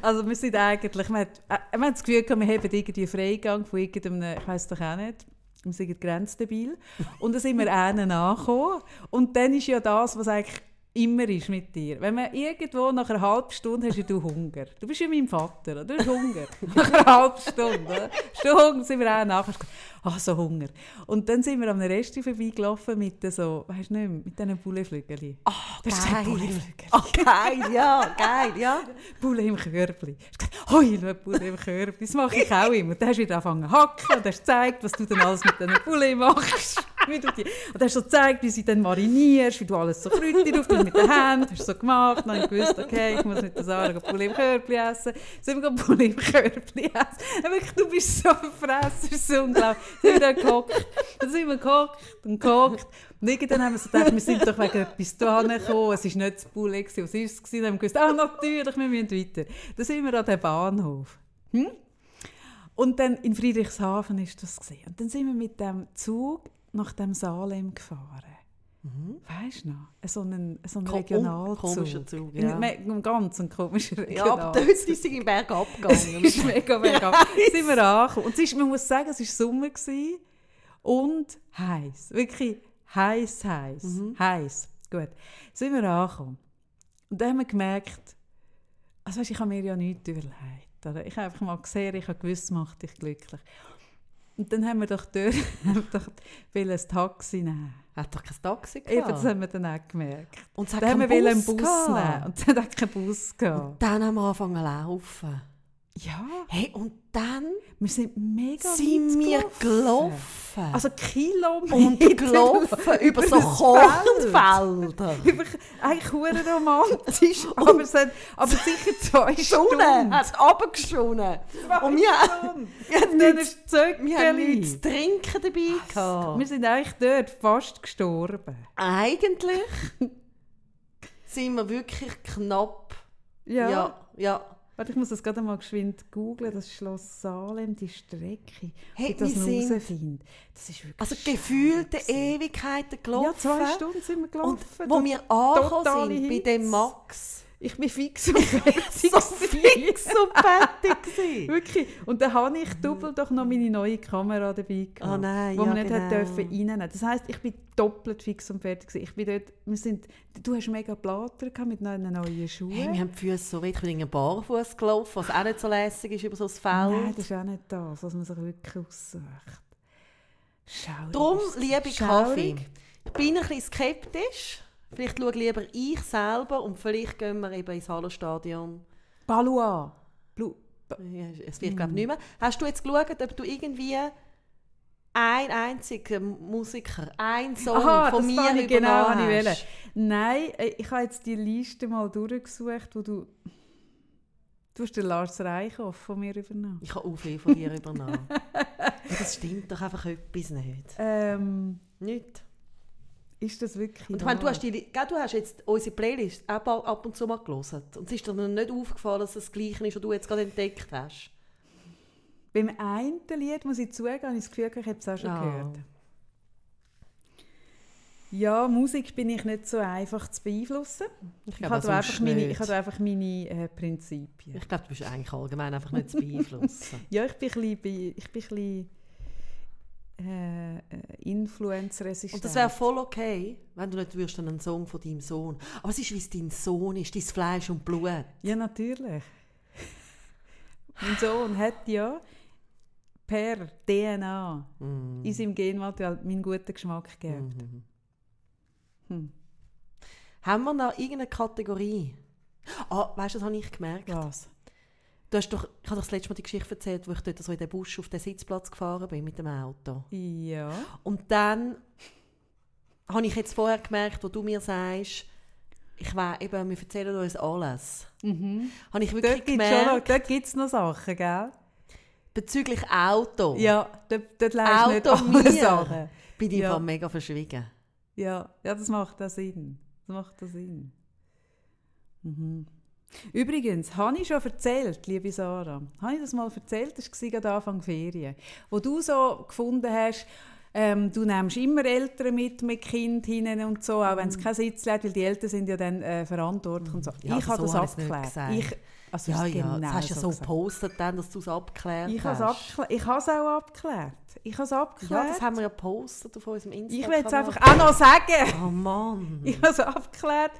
also wir sind eigentlich, wir, hat, äh, wir haben das Gefühl, gehabt, wir haben irgendwie Freigang von irgendeinem, ich weiss doch auch nicht, wir sind grenzdebil. Und dann sind wir einen angekommen. Und dann ist ja das, was eigentlich immer ist mit dir. Wenn man irgendwo nach einer halben Stunde hast du Hunger. Du bist wie mein Vater, oder? du hast Hunger. nach einer halben Stunde. Oder? Hast du Hunger, sind wir auch nachher. Ah, so Hunger. Und dann sind wir am Rest vorbeigelaufen mit so, weißt du nicht, mit diesen Bulleflügeln. Ah, ein geil. Ah, geil, ja, geil, ja. Bulle im Körbli. Hoi, schau, Bulle im Körbli. Das mache ich auch immer. Und dann hast du wieder angefangen zu hacken und hast gezeigt, was du dann alles mit diesen Bulle machst. Wie du die, und hast so gezeigt, wie sie dann marinierst, wie du alles so Kräuter tust mit den Händen. Hast so gemacht. Dann habe ich gewusst, okay, ich muss mit der Sarah Bulle im Körbli essen. Sind wir Bulle im essen. Wirklich, du bist so verfressen, das ist so unglaublich. Dann sind wir dann gehockt. Dann sind wir gehockt und gehockt. Und irgendwann haben wir so gedacht, wir sind doch wegen etwas da gekommen. Es war nicht das gewesen. was war es? Dann haben wir gewusst, ah, natürlich, wir müssen weiter. Dann sind wir an dem Bahnhof. Hm? Und dann in Friedrichshafen war das. Gewesen. Und dann sind wir mit dem Zug nach dem Salem gefahren. Weißt du noch? So einen, so einen Ko- Regionalzug. komischer Zug, ja. Ein ganz ein komischer Ja, aber Regionalzug. dort ist sie im Berg Es ist mega, mega. sind wir angekommen. Und ist, man muss sagen, es war Sommer gewesen und heiß. Wirklich heiß, heiß. Mhm. Heiß. Gut. Sind wir angekommen. Und dann haben wir gemerkt, also weißt, ich habe mir ja nichts überlegt. Oder? Ich habe einfach mal gesehen, ich habe gewusst, macht dich glücklich. Und dann haben wir doch dort haben wir doch wollen ein Taxi nehmen. Hat doch kein Taxi Eben, das gehabt. haben wir dann auch gemerkt. Und es hat Dann haben wir wollen einen Bus Bus gehabt. nehmen. Und dann hat keinen Bus gehabt. Dann haben wir angefangen zu laufen. Ja, Hey, und dann wir sind mega sind wir gelaufen. Also Kilometer. und gelaufen über so Kornfelder. Über, eigentlich hure romantisch, aber, es hat, aber sicher zwei Stunden. Sonne hat runtergeschonnen. Und wir, Stunden. Wir haben nichts zu trinken dabei gehabt. Wir sind eigentlich dort fast gestorben. Eigentlich sind wir wirklich knapp. Ja. Ja, ja. Warte, ich muss das gerade mal geschwind googlen, das Schloss Salem, die Strecke. Hey, ich das wir noch sind- herausfinde. Das ist wirklich Also gefühlte. Ewigkeiten gelaufen. Ja, zwei Stunden sind wir gelaufen. Und wo wir angekommen sind, bei Hitze. dem Max, Ich bin fix und fertig. so fix und fertig. Wirklich. Und dann habe ich doppelt doch noch meine neue Kamera dabei gehabt, Ah, nein, wo ja, man nicht genau. dürfen reinnehmen. Das heisst, ich bin doppelt fix und fertig gewesen. Ich bin dort, wir sind, du hast mega gehabt mit neuen neuen Schuhen. Hey, wir haben die Füße so weit, ich bin Barfuß gelaufen, was auch nicht so lässig ist über so ein Feld. Nein, das ist auch nicht das, was man sich wirklich aussucht. Schaurig. Darum, liebe Schaurig. Kaffee, ich bin ein bisschen skeptisch. Vielleicht schaue lieber ich selber und vielleicht gehen wir eben ins Hallenstadion. Balua. Blu Ja, Es wird, glaube ich, nicht mehr. Hast du jetzt geschaut, ob du irgendwie ein einziger Musiker, ein Song Aha, von das mir ich genau, ich hast? wollte. Nein, äh, ich habe jetzt die Liste mal durchgesucht, wo du... Du hast den Lars Reichhoff von mir übernommen. Ich habe auch viel von dir übernommen. das stimmt doch einfach etwas nicht. Ähm, Nicht. Ist das wirklich Und ich meine, du wahr? hast, die, gell, du hast jetzt unsere Playlist auch ab und zu mal gelesen. Und es ist dir noch nicht aufgefallen, dass es das Gleiche ist, was du jetzt gerade entdeckt hast. Beim einen Lied, muss ich zugeben, habe ich das Gefühl, ich habe es auch schon Ah. gehört. Ja, Musik bin ich nicht so einfach zu beeinflussen. Ich Ich glaube, habe einfach meine, nicht. ich habe einfach meine äh, Prinzipien. Ich glaube, du bist eigentlich allgemein einfach nicht zu beeinflussen. Ja, ich bin ein bisschen, ich bin ein bisschen äh, äh, influenzresistent. Und das wäre voll okay, wenn du nicht würdest einen Song von deinem Sohn. Aber es ist, wie es dein Sohn ist, dein Fleisch und Blut. Ja, natürlich. mein Sohn hat ja per DNA Mm. in seinem Genmaterial meinen guten Geschmack gegeben. Mhm. Hm. Haben wir noch irgendeine Kategorie? Ah, weißt du, das habe ich gemerkt. Was? Du hast doch, ich habe doch das letzte Mal die Geschichte erzählt, wo ich dort so in den Busch auf den Sitzplatz gefahren bin mit dem Auto. Ja. Und dann habe ich jetzt vorher gemerkt, wo du mir sagst, ich weiß eben, wir erzählen uns alles. Mhm. Habe ich wirklich Dort gibt es noch, gemerkt, dort gibt's noch Sachen, gell? bezüglich Auto, Ja, dort, dort leist nicht Auto alle. Sachen. bin ich Ja. mega verschwiegen. Ja, ja, das macht auch Sinn. Das macht auch Sinn. Mhm. Übrigens, habe ich schon erzählt, liebe Sarah, habe ich das mal erzählt? Das war gerade Anfang Ferien, wo du so gefunden hast, ähm, du nimmst immer Eltern mit, mit Kind hinein und so, auch wenn es kein Sitz hat, weil die Eltern sind ja dann äh, verantwortlich und so. Ja, ich habe so das ich abgeklärt. Ich, also Ja, ja, genau das hast du ja so gepostet, dann, dass du es abgeklärt Ich hast. abgeklärt. Ich habe es auch abgeklärt. Ich habe es abgeklärt. Ja, das haben wir ja gepostet auf unserem ich Instagram. will es einfach auch noch sagen. Oh Mann. Ich habe es abgeklärt.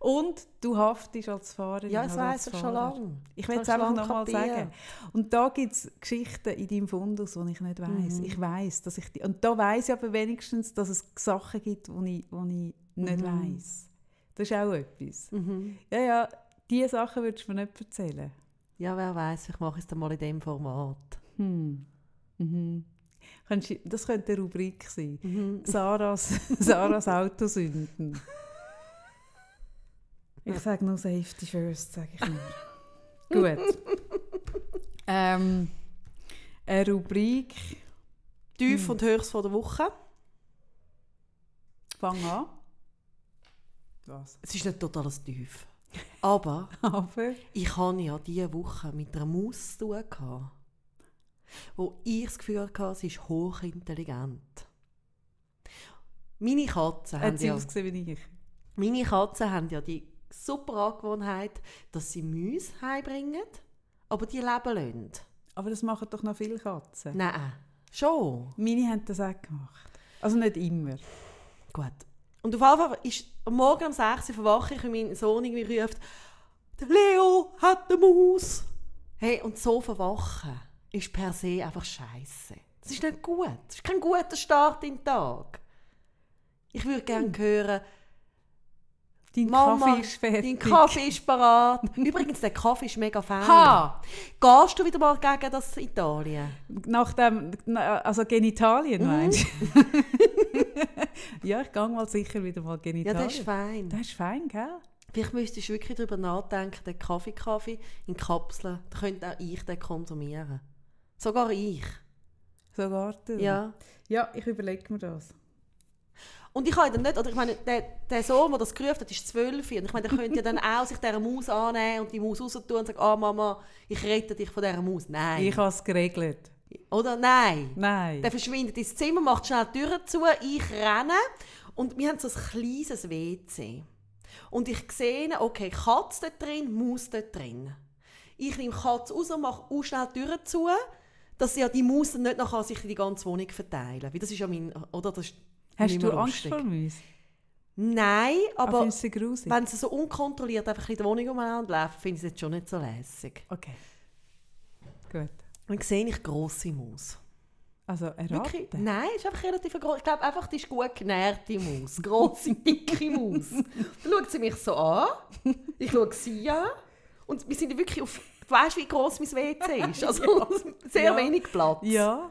Und du haftest als Fahrerin. Ja, das als ich schon lange. Ich will es einfach nochmal sagen. Und da gibt es Geschichten in deinem Fundus, die ich nicht weiß. Mhm. Ich weiß, dass ich die, und da weiß ich aber wenigstens, dass es Sachen gibt, die ich, die ich nicht Mhm. weiß. Das ist auch etwas. Mhm. Ja, ja, diese Sachen würdest du mir nicht erzählen. Ja, wer weiß, ich mache es dann mal in diesem Format. Hm. Mhm. Das könnte eine Rubrik sein. Mhm. Sarahs, Sarahs Autosünden. Ich sage nur Safety First, sage ich nur. Gut. ähm, eine Rubrik. Tief Hm. und höchst von der Woche. Fang an. Was? Es ist nicht totales Tief. Aber Aber. ich hatte ja diese Woche mit einer Maus zu tun, gehabt, wo ich das Gefühl hatte, sie ist hochintelligent. Meine Katzen, haben Hat sie ja, ausgesehen wie ich? meine Katzen haben ja die super Angewohnheit, dass sie Mäuse heimbringen, aber die leben lassen. Aber das machen doch noch viele Katzen. Nein, schon. Meine haben das auch gemacht. Also nicht immer. Gut. Und auf jeden Fall ist am Morgen um 6 Uhr verwache ich und mein Sohn irgendwie ruft, «Der Leo hat eine Maus!» Hey, und so verwachen ist per se einfach scheiße. Das ist nicht gut. Das ist kein guter Start in den Tag. Ich würde gerne hören, Dein Mama, Kaffee ist fertig. dein Kaffee ist parat. Übrigens, der Kaffee ist mega fein. Ha! Gehst du wieder mal gegen das Italien? Nach dem, also Genitalien Mhm. meinst du? ja, ich gehe mal sicher wieder mal Ja, Genitalien. das ist fein. Das ist fein, gell? Vielleicht müsstest du wirklich darüber nachdenken, den Kaffee-Kaffee in Kapseln, da könnte auch ich den konsumieren. Sogar ich. Sogar du. Ja. Ja, ich überlege mir das. Und ich habe dann nicht, oder ich meine, der, der Sohn, der das gerufen hat, ist zwölf. Und ich meine, der könnte ja dann auch sich dieser Maus annehmen und die Maus raus tun und sagen, ah Mama, ich rette dich von dieser Maus. Nein. Ich habe es geregelt. Oder? Nein. Nein. Der verschwindet ins Zimmer, macht schnell die Tür zu, ich renne und wir haben so ein kleines WC. Und ich sehe, okay, Katze dort drin, Maus dort drin. Ich nehme die Katze raus und mache auch schnell die Tür zu, dass ja die Maus dann nicht nachher sich in die ganze Wohnung verteilen. Weil das ist ja mein, oder das ist Hast du Angst lustig. vor Mäusen? Nein, Aber du sie wenn sie so unkontrolliert einfach in der Wohnung umeinander laufen, finde ich es jetzt schon nicht so lässig. Okay. Gut. Dann sehe ich grosse Maus. Also eine Wirklich? Nein, ist einfach relativ groß. Ich glaube einfach, die ist gut genährte Maus. Grosse, dicke Maus. Dann schaut sie mich so an. Ich schaue sie an. Und wir sind wirklich auf... Du weißt, wie groß mein WC ist. Also sehr Ja. wenig Platz. Ja.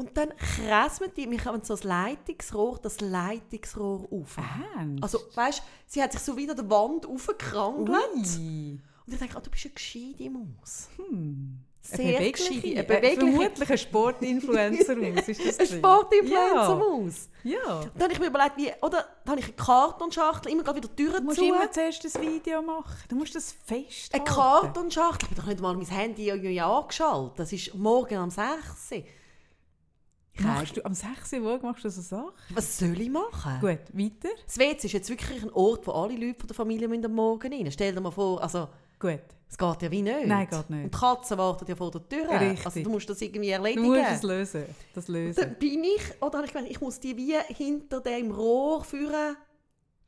Und dann kräsmen die, wir haben so das Leitungsrohr, das Leitungsrohr auf. Ernst? Also, weißt sie hat sich so wieder der Wand aufgekrangelt. Ui. Und ich denke, ah, du bist eine gescheite Maus. Hm. Sehr eine Äh, bewegliche, vermutlich ein Sportinfluencer aus. Ist das eine? Sportinfluencer-Maus. Ja. ja. Dann habe ich mir überlegt, wie, oder, dann habe ich eine Kartonschachtel, immer wieder die Türen Du musst zu. immer zuerst ein Video machen. Du musst das Eine festhalten. Kartonschachtel. Ich habe doch nicht mal mein Handy irgendwie angeschaltet. Das ist morgen am 6. Uhr. Machst du am 6 Uhr machst du so Sachen? Was soll ich machen? Gut, weiter. Das WC ist jetzt wirklich ein Ort, wo alle Leute von der Familie müssen am Morgen rein Stell dir mal vor, also, Gut. es geht ja wie nicht. Nein, geht nicht. Und die Katzen warten ja vor der Tür. Richtig. Also du musst das irgendwie Du erledigen. musst es lösen. Das Dann lösen. bin ich, oder habe ich gemeint, ich muss die wie hinter dem Rohr führen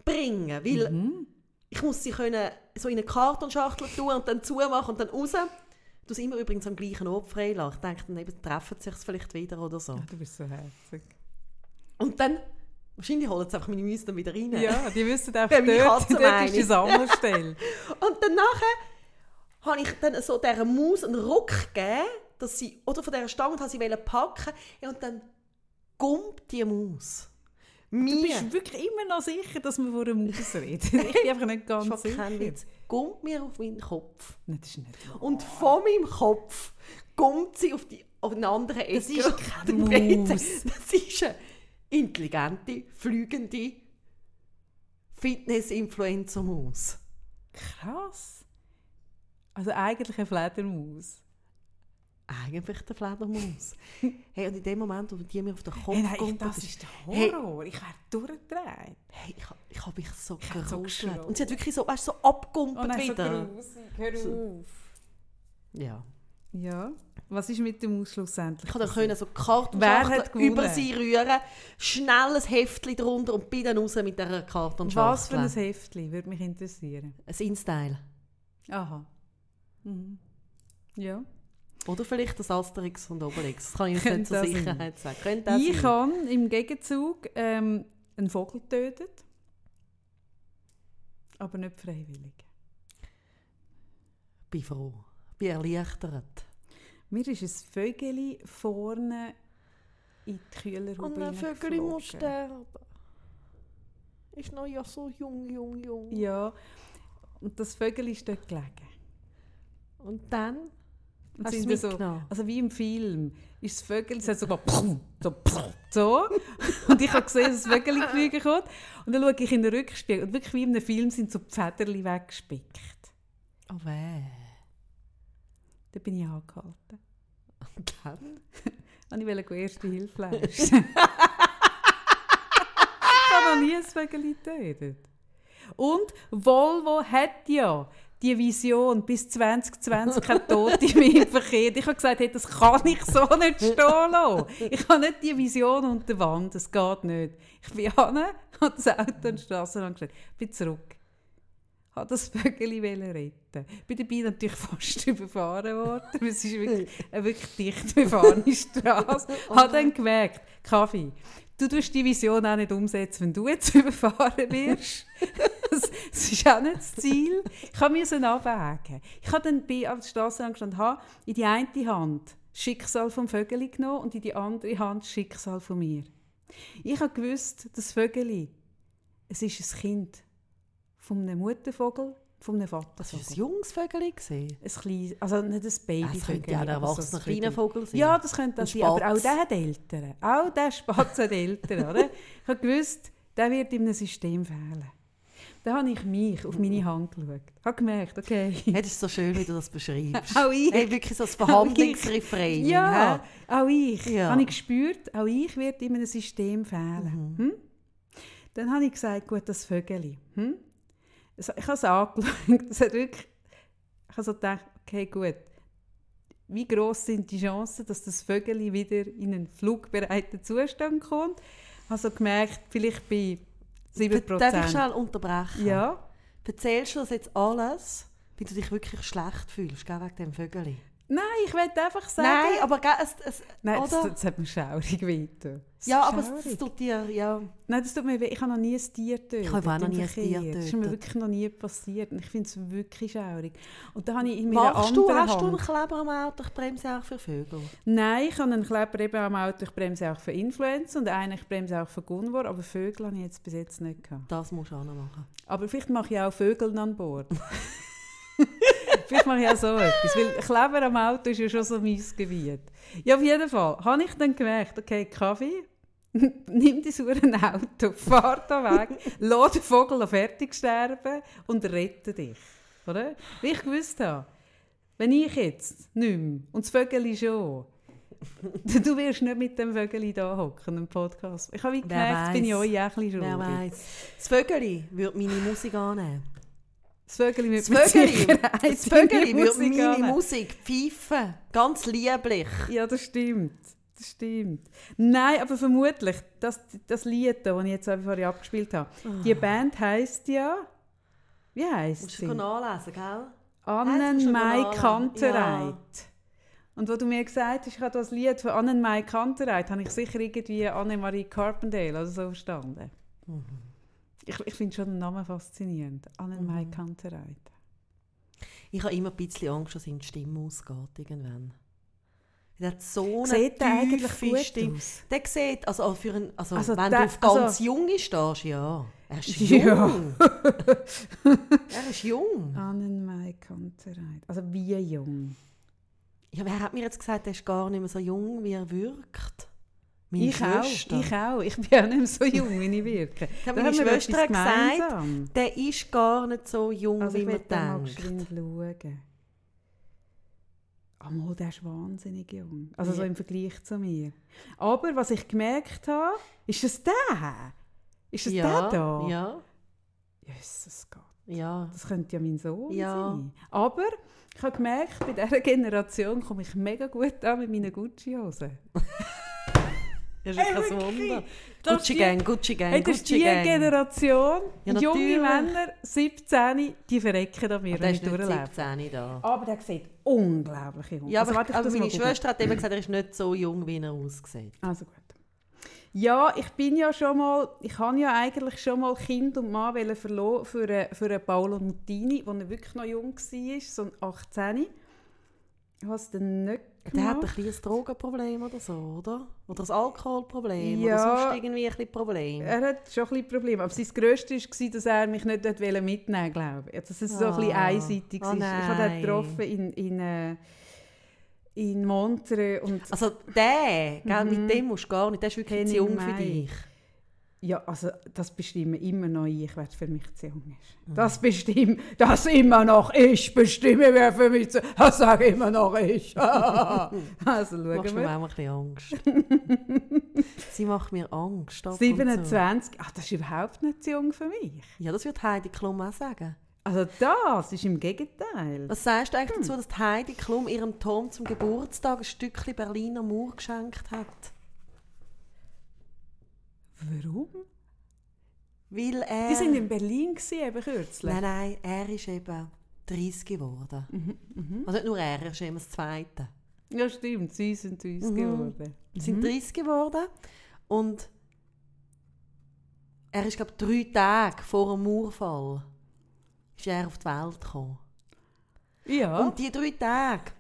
bringen, weil Mhm. ich muss sie können so in eine Kartonschachtel tun und dann zumachen und dann raus. Du sie immer übrigens am gleichen Ort freilassen. Ich denke, dann eben treffen sie sich vielleicht wieder oder so. Ah, Du bist so herzig. Und dann, wahrscheinlich holen sie einfach meine Mäuse dann wieder rein. Ja, die wissen einfach, dort, dort ist die. Sammelstelle. Und dann nachher habe ich dann so dieser Maus einen Ruck gegeben, dass sie, oder von dieser Stange, und sie packen ja, und dann gummt die Maus. Du Mir, bist wirklich immer noch sicher, dass wir vor einer Maus reden. Ich bin einfach nicht ganz kein sicher. Witz, gummt mir auf meinen Kopf. Nein, das ist nicht wahr. Und von meinem Kopf gummt sie auf, die, auf eine andere Ecke. Das ist keine Maus. Das ist eine intelligente, fliegende Fitness-Influencer-Maus. Krass. Also eigentlich eine Fledermaus. Eigentlich der Fledermaus. hey, und in dem Moment, wo die mir auf den Kopf Hey, nein, gumpt, das ist der Hey. Horror. Ich wäre durchgedreht. Hey, ich, ich habe mich so so geruschelt. geschrien. und sie hat wirklich so, weißt, so abgumpelt Oh nein, so wieder. grusig. Hör auf. ja. Ja. Was ist mit dem Maus schlussendlich? Ich konnte können so Kartonschachtel über sie rühren, schnell ein Heftchen drunter und bin dann raus mit dieser Kartonschachtel. Was für ein Heftchen, würde mich interessieren. Ein InStyle. Aha. Mhm. Ja. Oder vielleicht das Asterix und Obelix. Das kann ich jetzt nicht zur das sein. Sicherheit sagen. Könnte das Ich habe im Gegenzug ähm, einen Vogel getötet. Aber nicht freiwillig. bin froh. Bin erleichtert. Mir ist ein Vögel vorne in die Kühlerhaube Und ein Vögel muss sterben. Ist noch ja so jung, jung, jung. Ja. Und das Vögel ist dort gelegen. Und dann Und hast sind so, also wie im Film, ist das Vögel, es hat so, so, so. Und ich habe gesehen, dass das Vögel geflogen kommt. Und dann schaue ich in den Rückspiegel. Und wirklich wie in einem Film sind so die Federchen weggespickt. Oh weh. Da bin ich angehalten. Und dann? Und ich wollte erste Hilfe leisten. ich habe noch nie ein Vögel getötet. Und Volvo hat ja die Vision, bis 2020 kein Tote mehr im Verkehr. Ich habe gesagt, hey, das kann ich so nicht stehen lassen. Ich habe nicht die Vision unter der Wand, das geht nicht. Ich bin hin, habe das Auto an die Straße angestellt, bin zurück. habe das Vögel retten. Bin dabei natürlich fast überfahren worden. Es ist wirklich eine wirklich dicht befahrene Straße. habe dann gemerkt, Kaffee, du tust die Vision auch nicht umsetzen, wenn du jetzt überfahren wirst. Das, das ist auch nicht das Ziel. Ich musste abwägen. Ich habe dann bei auf der Straße angestanden, habe in die eine Hand das Schicksal vom Vögel genommen und in die andere Hand das Schicksal von mir. Ich habe gewusst, das Vögel, es ist ein Kind von einem Muttervogel, von einem Das war ein junges Vögel. gewesen. Ein kleines, also nicht ein Babyvögel. Es könnte ja ein so erwachsener ein kleiner. Vogel sein. Ja, das könnte das Ein sein, aber auch der hat Eltern. Auch der Spatz hat Eltern, oder? Ich habe gewusst, der wird in einem System fehlen. Dann habe ich mich auf meine Hand geschaut. Ich habe gemerkt, okay, Hey, das ist so schön, wie du das beschreibst. auch ich, Hey, wirklich so das Verhandlungsrefrain. ja, hä? auch ich, Ja. habe ich gespürt, auch ich werde in einem System fehlen. Hm? Dann habe ich gesagt, gut, das Vögel. Hm? Ich habe es angeschaut, es hat wirklich, ich habe so gedacht, okay, gut, wie groß sind die Chancen, dass das Vögel wieder in einen flugbereiten Zustand kommt? Ich habe so gemerkt, vielleicht bei 7 Darf ich schnell unterbrechen? Ja, Erzählst du das jetzt alles, weil du dich wirklich schlecht fühlst, gell, wegen dem Vögel? Nein, ich will einfach sagen... Nein, aber es, es, Nein, das, oder? das hat mir schaurig. Das ja, ist aber es, schaurig. tut dir, ja... Nein, das tut mir weh. Ich habe noch nie ein Tier getötet. Ich habe auch noch nie ein. Tier Das ist mir getötet. wirklich noch nie passiert. Und ich finde es wirklich schaurig. Und da habe ich in meiner Machst du, anderen hast du einen Hand... Kleber am Auto, ich bremse auch für Vögel? Nein, ich habe einen Kleber eben am Auto. Ich bremse auch für Influencer und einen ich bremse auch für Gunvor. Aber Vögel habe ich jetzt bis jetzt nicht gehabt. Das musst du auch noch machen. Aber vielleicht mache ich auch Vögel an Bord. vielleicht mache ich auch so etwas. Weil Kleber am Auto ist ja schon so mein Gebiet. Ja, auf jeden Fall habe ich dann gemerkt, okay, Kaffee, nimm dein sauren Auto, fahr da weg, lass den Vogel fertig sterben und rette dich. Oder? Wie ich gewusst habe, wenn ich jetzt nicht mehr, und das Vögel schon, du wirst nicht mit dem Vögel da hocken im Podcast. Ich habe wie gemerkt, bin ich weiss. euch auch ein bisschen schuldig. weiß. Das Vögeli würde meine Musik annehmen. Das Vögel mit Das das Vögeli würde Musik meine. Musik pfeifen. Ganz lieblich. Ja, das stimmt. Das stimmt. Nein, aber vermutlich, das, das Lied, das ich jetzt vorhin abgespielt habe, die Band heisst ja, wie heisst Musst sie? du nachlesen, gell? Musst Annen Mai. Kantereit. Und wo du mir gesagt hast, ich habe das Lied von Annen Mai Kantereit, habe ich sicher irgendwie Annemarie Carpendale oder so verstanden. Mhm. Ich, ich finde schon den Namen faszinierend. Annen Mai Kantereit. Ich habe immer ein bisschen Angst, dass ihm die Stimme ausgeht irgendwann. Er hat so eine Sieht der eigentlich gut Stimme. aus? Der sieht, also, für ein, also, Also wenn der- du auf ganz also- Junge stehst, ja. Er ist Ja. jung. er ist jung. Annen Mai Kantereit. Also wie jung? Ja, wer hat mir jetzt gesagt, er ist gar nicht mehr so jung, wie er wirkt? Meine Ich auch, Schwester. ich auch. Ich bin auch nicht mehr so jung, wie ich wirke. Ich habe Da meine Schwester etwas gesagt, der ist gar nicht so jung, Also wie ich man will da mal denkt. geschwind schauen. Amol, der ist wahnsinnig jung. Also so Ja. im Vergleich zu mir. Aber was ich gemerkt habe, ist es der? Ist es ja, der da? Ja. Jesus Gott. Ja. Das könnte ja mein Sohn Ja. sein. Aber ich habe gemerkt, bei dieser Generation komme ich mega gut an mit meinen Gucci-Hosen. Das ist Hey, kein? Wunder. Gucci die- Gang, Gucci Gang, Hey, Gucci die Gang. Generation, Ja, junge. Männer, 17, die verrecken an mir, Und wenn ich durchlaufe. 17 da. Aber der sieht unglaublich jung Ja, Also aber, ich aber das meine. Schwester hat immer gesagt, er ist nicht so jung, wie er aussieht. Also gut. Ja, ich bin ja schon mal, ich habe ja eigentlich schon mal Kind und Mann verloren für, einen- für einen Paolo Nutini, als er wirklich noch jung war, so ein 18. Ich habe es dann nicht Der hat ein gemacht. kleines Drogenproblem oder so, oder? Oder ein Alkoholproblem Ja. oder sonst irgendwie ein Problem. Er hat schon ein bisschen Probleme. Aber sein Grösstes war, dass er mich nicht mitnehmen wollte, glaube ich. Das ist so ein bisschen Ah. einseitig. Oh war. ich habe ihn getroffen in, in, äh, in Montreux und Also der, gell, Mhm. mit dem musst du gar nicht, der ist wirklich zu jung für dich. Ja, also das bestimmen immer noch ich, wer für mich zu jung ist. Mhm. Das bestimmt, das immer noch ich bestimme, wer für mich zu Das sage immer noch ich. also schauen machst mir wir. manchmal ein bisschen Angst. Sie macht mir Angst. ab und zu. 27, ach, das ist überhaupt nicht zu jung für mich. Ja, das wird Heidi Klum auch sagen. Also das ist im Gegenteil. Was sagst du eigentlich Hm. dazu, dass Heidi Klum ihrem Tom zum Geburtstag ein Stückchen Berliner Mauer geschenkt hat? Warum? Weil er... Die sind in Berlin gewesen, eben kürzlich. Nein, nein, er ist eben 30 geworden. Mhm, Also nicht nur er, er ist immer das Zweite. Ja, stimmt, sie sind uns Mhm. geworden. Sie sind 30 geworden und er ist, glaube drei Tage vor dem Mauerfall ist er auf die Welt gekommen. Ja, Und die drei Tage...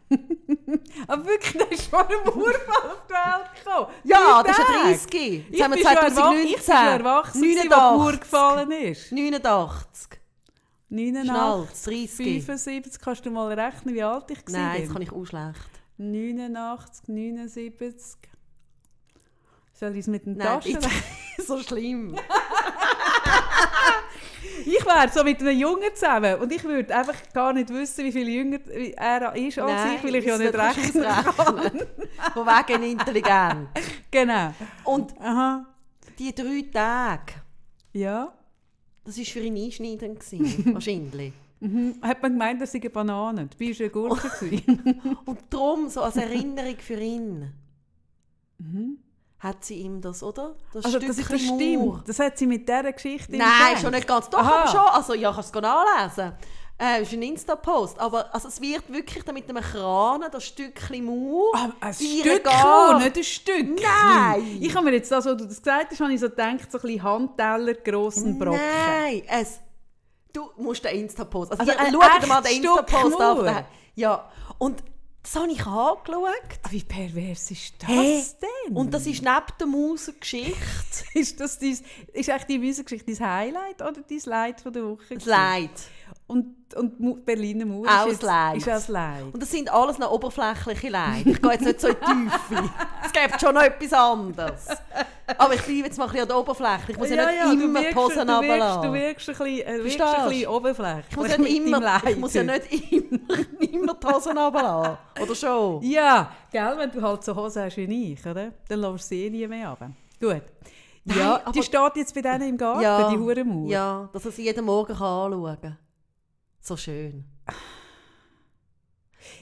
aber wirklich, der ist vor dem Urfall auf die Welt gekommen. Ja, das ist ja Tage. 30. Jetzt haben wir bin schon erwach- Ich bin 2019. erwachsen, wo die Mauer gefallen ist. 89. 89, Schnell, 30. 75, kannst du mal rechnen, wie alt ich war? Nein, das kann ich auch schlecht. 89, 79. Soll ich es mit den Taschen so schlimm. Ich wäre so mit einem Jungen zusammen und ich würde einfach gar nicht wissen, wie viel jünger er ist als Nein, ich, weil ich ja nicht rechnen kann. Von wegen intelligent. Genau. Und Aha. die drei Tage, Ja. das war für ihn einschneidend. gewesen, wahrscheinlich. Mhm. Hat man gemeint, das sei eine Banane. Du bist eine Gurke. Und darum, so als Erinnerung für ihn, hat sie ihm das, oder? Das also das, Stückchen das Mauer. stimmt. Das hat sie mit dieser Geschichte Nein, gedacht. schon nicht ganz. Doch, Aha. aber schon. Also, ja, kannst du es nachlesen. Äh, ist ein Insta-Post. Aber also, es wird wirklich mit einem Kran das Stückchen Mauer. Ah, ein Stück, Garten. nicht ein Stück. Nein. Ich habe mir jetzt, das, was du das gesagt hast, habe ich so gedacht, so ein bisschen Handteller, grossen Brocken. Nein, es. Du musst den Insta-Post. Also, Also schaut dir mal den Insta-Post an. Mauer. Ja. Und das habe ich angeschaut. Ah, Wie pervers ist das Hä? denn? Und das ist neben der Mausgeschichte ist das dein, ist eigentlich die Musikgeschichte dein Highlight oder dein Leid von der Woche? das? Leid. Und, und Berliner Mauer Auch ist, Leid. ist auch das Leid. Und das sind alles noch oberflächliche Leid. Ich gehe jetzt nicht so in die Tiefe. Es gibt schon noch etwas anderes. Aber ich bleibe jetzt mal ein bisschen an der Oberfläche. Ich muss ja, nicht du immer die Hosen du wirkst, du runterlassen. wirkst ein bisschen, äh, wirkst ein bisschen oberflächlich. Ich muss ja nicht immer, ich muss ja nicht immer, immer die Hosen runterlassen. Oder schon? Ja, gell, wenn du halt so Hosen hast wie ich, oder? Dann lässt du sie eh nie mehr runter. Gut. Nein, Ja, die steht jetzt bei denen im Garten, Ja, die Hurenmauer. ja, dass er sie jeden Morgen kann anschauen kann. So schön.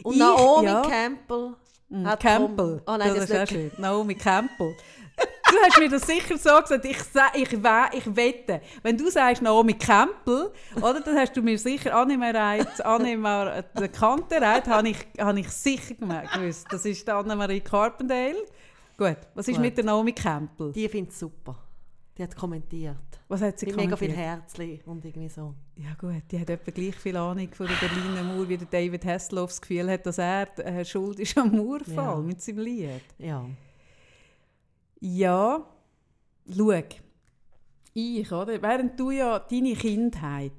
Und Ich- Naomi ja. Campbell Mm, hat Campbell. Oh nein, das, ist auch ist schön. Naomi Campbell. Du hast mir das sicher so gesagt. Ich, ich, ich wette, wenn du sagst Naomi Campbell, oder, dann hast du mir sicher Annemareit, Annemar, der Kantereit, habe ich, habe ich sicher gemerkt, gewusst. Das ist die Annemarie Carpendale. Gut, was ist Gut. mit der Naomi Campbell? Die findet es super. Die hat kommentiert. Was hat sie Die mega viel kommentiert? Herzli und irgendwie so. Ja gut, die hat etwa gleich viel Ahnung von der Berliner Mauer, wie der David Hasselhoff das Gefühl hat, dass er äh, schuld ist am Mauerfall Ja. mit seinem Lied. Ja. Ja, schau. Ich, oder? Während du ja deine Kindheit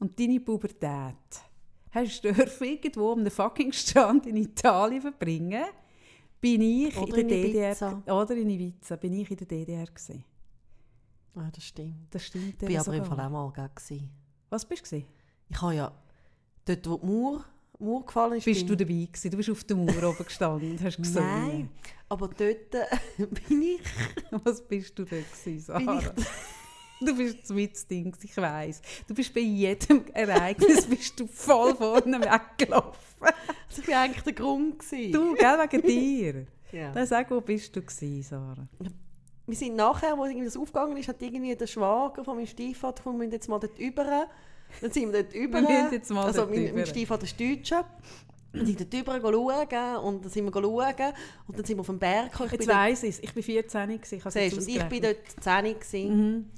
und deine Pubertät hast dürfen irgendwo um den fucking Strand in Italien verbringen, bin ich Oder in der in DDR Ibiza. oder in Ibiza, bin ich in der DDR gewesen. Ah, das stimmt. Das stimmt Ich war aber im. Fall auch mal gegen. Was bist du? Ich habe ja dort, wo die Mauer, Mauer gefallen ist. Bist bin- du dabei gewesen? Du bist auf der Mauer oben gestanden hast gesungen. Nein, aber dort äh, bin ich, Was bist du dort gewesen, Sarah? Du bist mit Ding, ich weiss. Du bist bei jedem Ereignis bist du voll vorne weggelaufen. Ich war eigentlich der Grund. Gewesen. Du, gell, wegen dir. Ja. Dann sag, wo bist du gewesen, Sarah? Wir sind nachher, wo irgendwie das aufgegangen ist, hat irgendwie der Schwager von meinem Stiefvater gefunden, wir müssen jetzt mal dort rüber. Dann sind wir dort rüber. mal also mein, mein Stiefvater ist Deutscher. Und sind dort rüber schauen und dann sind wir schauen und dann sind wir auf dem Berg. Ich Jetzt weiss ich es. Ich bin 14 gewesen. Ich habe es jetzt und ich bin ausgerechnet. dort 10 gewesen.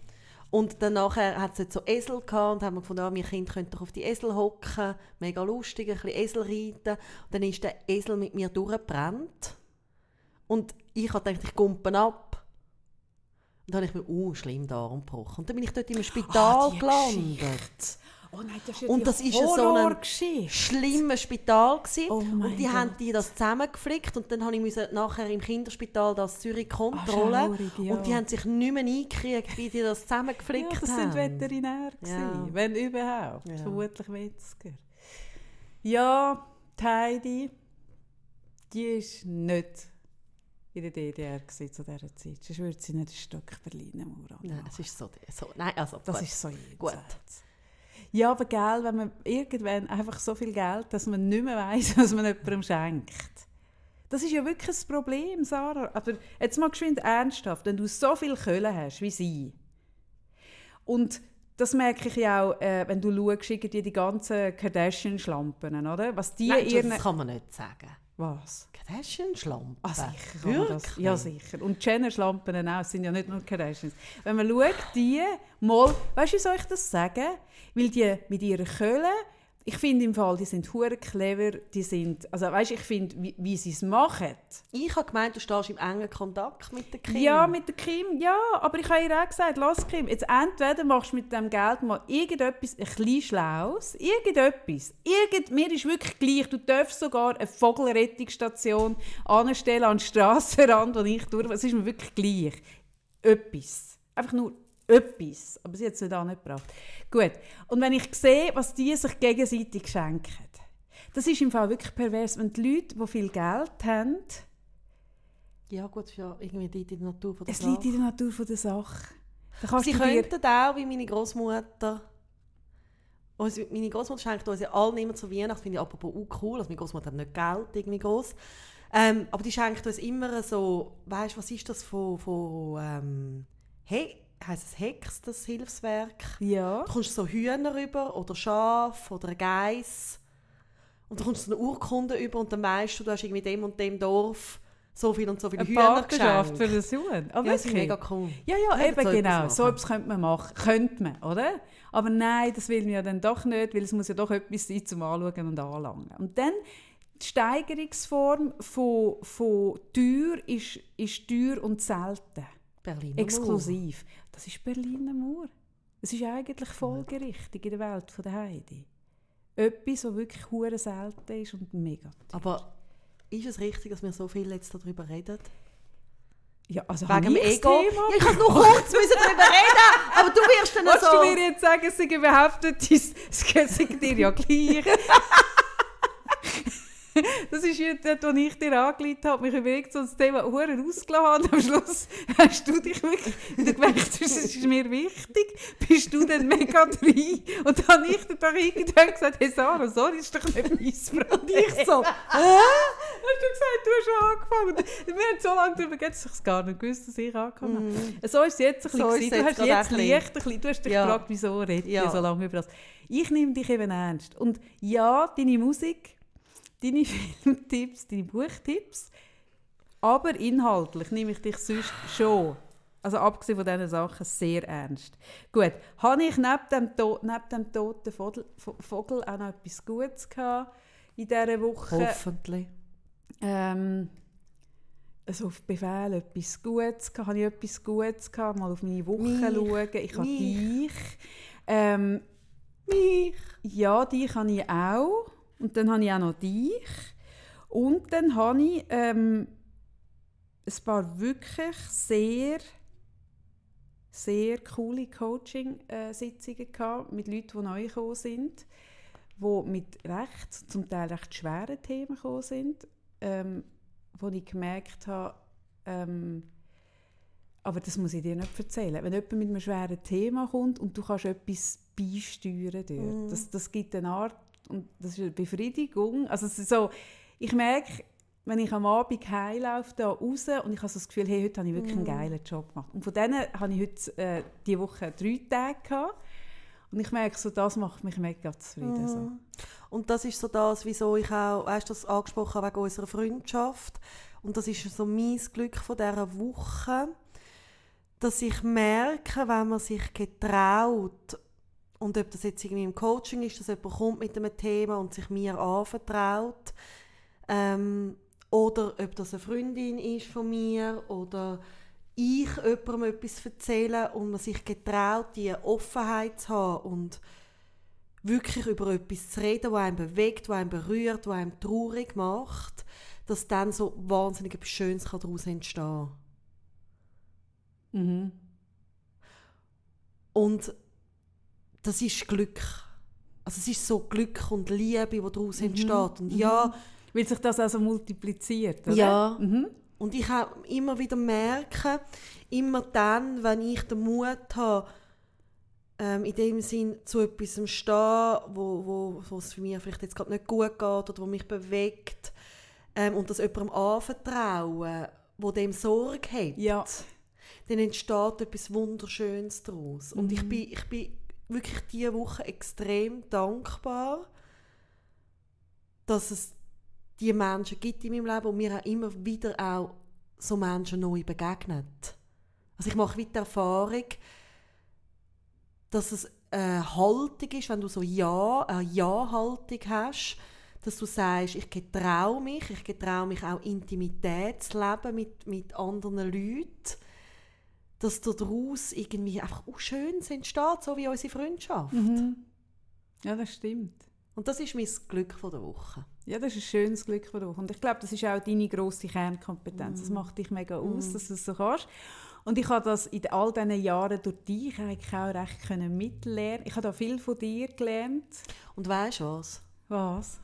Und dann nachher hat es so Esel gehabt und haben wir gefunden, ah, wir Kinder können doch auf die Esel hocken, mega lustig, ein bisschen Esel reiten. Und dann ist der Esel mit mir durchgebrannt. Und ich habe gedacht, ich kumpen ab. Und dann habe ich mir, uh, schlimm Darm gebrochen. Und dann bin ich dort im Spital Ah, die gelandet. Oh nein, das ja Und das ist ja so ein schlimmes Spital gewesen. Oh und die Gott. haben die das zusammengeflickt und dann habe ich nachher im Kinderspital das Zürich Kontrolle Ah, schaurig, ja. und die haben sich nicht mehr eingekriegt, wie die das zusammengeflickt Ja, das haben. sind Veterinäre, Ja. gewesen, wenn überhaupt. Vermutlich Metzger. Ja, die Heidi, die ist nicht in der DDR gewesen zu dieser Zeit. Sonst würde sie nicht ein Stück Berliner Mauer Nein, anmachen. es ist so, so nein, also Das gut. ist so jenseits. Gut. Ja, aber gell, wenn man irgendwann einfach so viel Geld, dass man nicht mehr weiss, was man jemandem schenkt. Das ist ja wirklich ein Problem, Sarah. Aber jetzt mal geschwind ernsthaft, wenn du so viel Kohle hast wie sie. Und das merke ich ja auch, äh, wenn du schaust, irgendwie die ganzen Kardashian-Schlampen, oder? Was die Nein, ihren... das kann man nicht sagen. Was? Kardashian-Schlampe. Ah, sicher. Wirklich? ja, sicher. Und Jenner-Schlampen auch, es sind ja nicht nur Kardashians. Wenn man schaut, die mal, weißt du, wie soll ich das sagen? Weil die mit ihrer Köhle, ich finde im Fall, die sind hure clever, die sind, also weißt ich finde, wie, wie sie es machen. Ich habe gemeint, du stehst im engen Kontakt mit der Kim. Ja, mit der Kim, ja, aber ich habe ihr auch gesagt, lass Kim, jetzt entweder machst du mit dem Geld mal irgendetwas ein bisschen Schlaues, irgendetwas, irgend, mir ist wirklich gleich, du darfst sogar eine Vogelrettungsstation anstellen an den Strassenrand, wo ich durch, es ist mir wirklich gleich. Etwas. Einfach nur etwas. Aber sie hat es nicht angebracht. Gut. Und wenn ich sehe, was die sich gegenseitig schenken, das ist im Fall wirklich pervers, wenn die Leute, die viel Geld haben, Ja gut, es ist ja irgendwie die, die Natur von der es Sache. liegt in der Natur von der Sache. Sie könnten auch, wie meine Großmutter. Meine Großmutter schenkt uns ja allen immer zu Weihnachten, finde ich apropos auch cool. Also meine Großmutter hat nicht Geld irgendwie groß. Ähm, aber die schenkt uns immer so, weißt du, was ist das von, von ähm, hey, heisst es Hex, das Hilfswerk? Ja. Du kommst so Hühner rüber oder Schaf oder ein Geiss. Und dann kommst du so eine Urkunde über und dann weißt du, du hast irgendwie dem und dem Dorf so viel und so viele Eine Hühner Partnerschaft für das Huhn. Oh, Ja, das ist mega cool. Ja, ja, eben so etwas genau. machen. So etwas könnte man machen. Könnte man, oder? Aber nein, das will man ja dann doch nicht, weil es muss ja doch etwas sein zum Anschauen und Anlangen. Und dann die Steigerungsform von, von teuer ist, ist teuer und selten. Berliner Mauer. Exklusiv. Das ist Berliner Mauer. Es ist eigentlich folgerichtig in der Welt von der Heidi. Etwas, was wirklich hure selten ist und mega. Aber ist es richtig, dass wir so viel jetzt darüber reden? Ja, also Wegen dem Ego? Thema Ja, ich kann nur kurz müssen darüber reden, aber du wirst dann Willst so... du mir jetzt sagen, es sei überhaupt nicht dein- es geht dir ja gleich? Das ist ja dort, wo ich dir angelegt habe, mich überlegt, so das Thema Huren ausgelassen habe. Und am Schluss hast du dich wirklich, du gemerkt es ist mir wichtig, bist du dann mega drin. Und dann habe ich dir doch irgendwann gesagt, hey Sarah, sorry, ist doch nicht mein Problem. Und ich so, hä? Hast du gesagt, du hast schon angefangen? Wir haben so lange darüber geredet, dass ich es gar nicht gewusst, dass ich angefangen habe. So ist es jetzt ein So bisschen. du jetzt hast jetzt ein bisschen. leicht ein bisschen, du hast dich Ja. gefragt, wieso rede ich Ja. so lange über das. Ich nehme dich eben ernst. Und ja, deine Musik, deine Filmtipps, deine Buchtipps, aber inhaltlich nehme ich dich sonst schon, also abgesehen von diesen Sachen, sehr ernst. Gut, habe ich neben dem, to neben dem toten Vogel, Vo- Vogel auch noch etwas Gutes gehabt in dieser Woche? Hoffentlich. Ähm, also auf Befehl etwas Gutes gehabt. Habe ich etwas Gutes gehabt? Mal auf meine Woche Mich. schauen. Ich habe dich. Ähm, Mich. ja, dich habe ich auch. Und dann habe ich auch noch dich. Und dann habe ich ähm, ein paar wirklich sehr, sehr coole Coaching-Sitzungen mit Leuten, die neu gekommen sind, die mit recht, zum Teil recht schweren Themen gekommen sind, ähm, wo ich gemerkt habe, ähm, Aber das muss ich dir nicht erzählen. Wenn jemand mit einem schweren Thema kommt und du kannst etwas beisteuern dort, Mhm. das, das gibt eine Art, und das ist eine Befriedigung. Also es ist so, ich merke, wenn ich am Abend heimlaufe, da raus und ich habe so das Gefühl, hey, heute habe ich wirklich Mhm. einen geilen Job gemacht. Und von denen habe ich heute äh, diese Woche drei Tage gehabt. Und ich merke, so, das macht mich mega zufrieden. So. Mhm. Und das ist so das, wieso ich auch, weißt du, das angesprochen habe wegen unserer Freundschaft. Und das ist so mein Glück von dieser Woche, dass ich merke, wenn man sich getraut, und ob das jetzt irgendwie im Coaching ist, dass jemand kommt mit einem Thema und sich mir anvertraut, ähm, oder ob das eine Freundin ist von mir, oder ich jemandem etwas erzähle und man sich getraut, diese Offenheit zu haben und wirklich über etwas zu reden, was einen bewegt, was einen berührt, was einen traurig macht, dass dann so wahnsinnig etwas Schönes kann daraus entstehen Mhm. Und das ist Glück. Also es ist so Glück und Liebe, die daraus entsteht. Und ja, Weil sich das also multipliziert, oder? Ja. Mhm. Und ich auch immer wieder merke, immer dann, wenn ich den Mut habe, ähm, in dem Sinn zu etwas zu stehen, wo, wo, wo es für mich vielleicht jetzt gerade nicht gut geht oder wo mich bewegt ähm, und das jemandem anvertrauen, wo dem Sorge hat, Ja. dann entsteht etwas Wunderschönes daraus. Und ich bin, ich bin wirklich diese Woche extrem dankbar, dass es die Menschen gibt in meinem Leben und mir auch immer wieder auch so Menschen neu begegnet. Also ich mache wieder Erfahrung, dass es eine Haltung ist, wenn du so Ja, eine Ja-Haltung hast, dass du sagst, ich getraue mich, ich getraue mich auch Intimität zu leben mit, mit anderen Leuten, dass daraus irgendwie einfach auch Schönes entsteht, so wie unsere Freundschaft. Mhm. Ja, das stimmt. Und das ist mein Glück von der Woche. Ja, das ist ein schönes Glück von dir. Und ich glaube, das ist auch deine grosse Kernkompetenz. Das macht dich mega aus, dass du es so kannst. Und ich habe das in all diesen Jahren durch dich eigentlich auch recht können mitlernen. Ich habe da viel von dir gelernt. Und weißt du was? Was?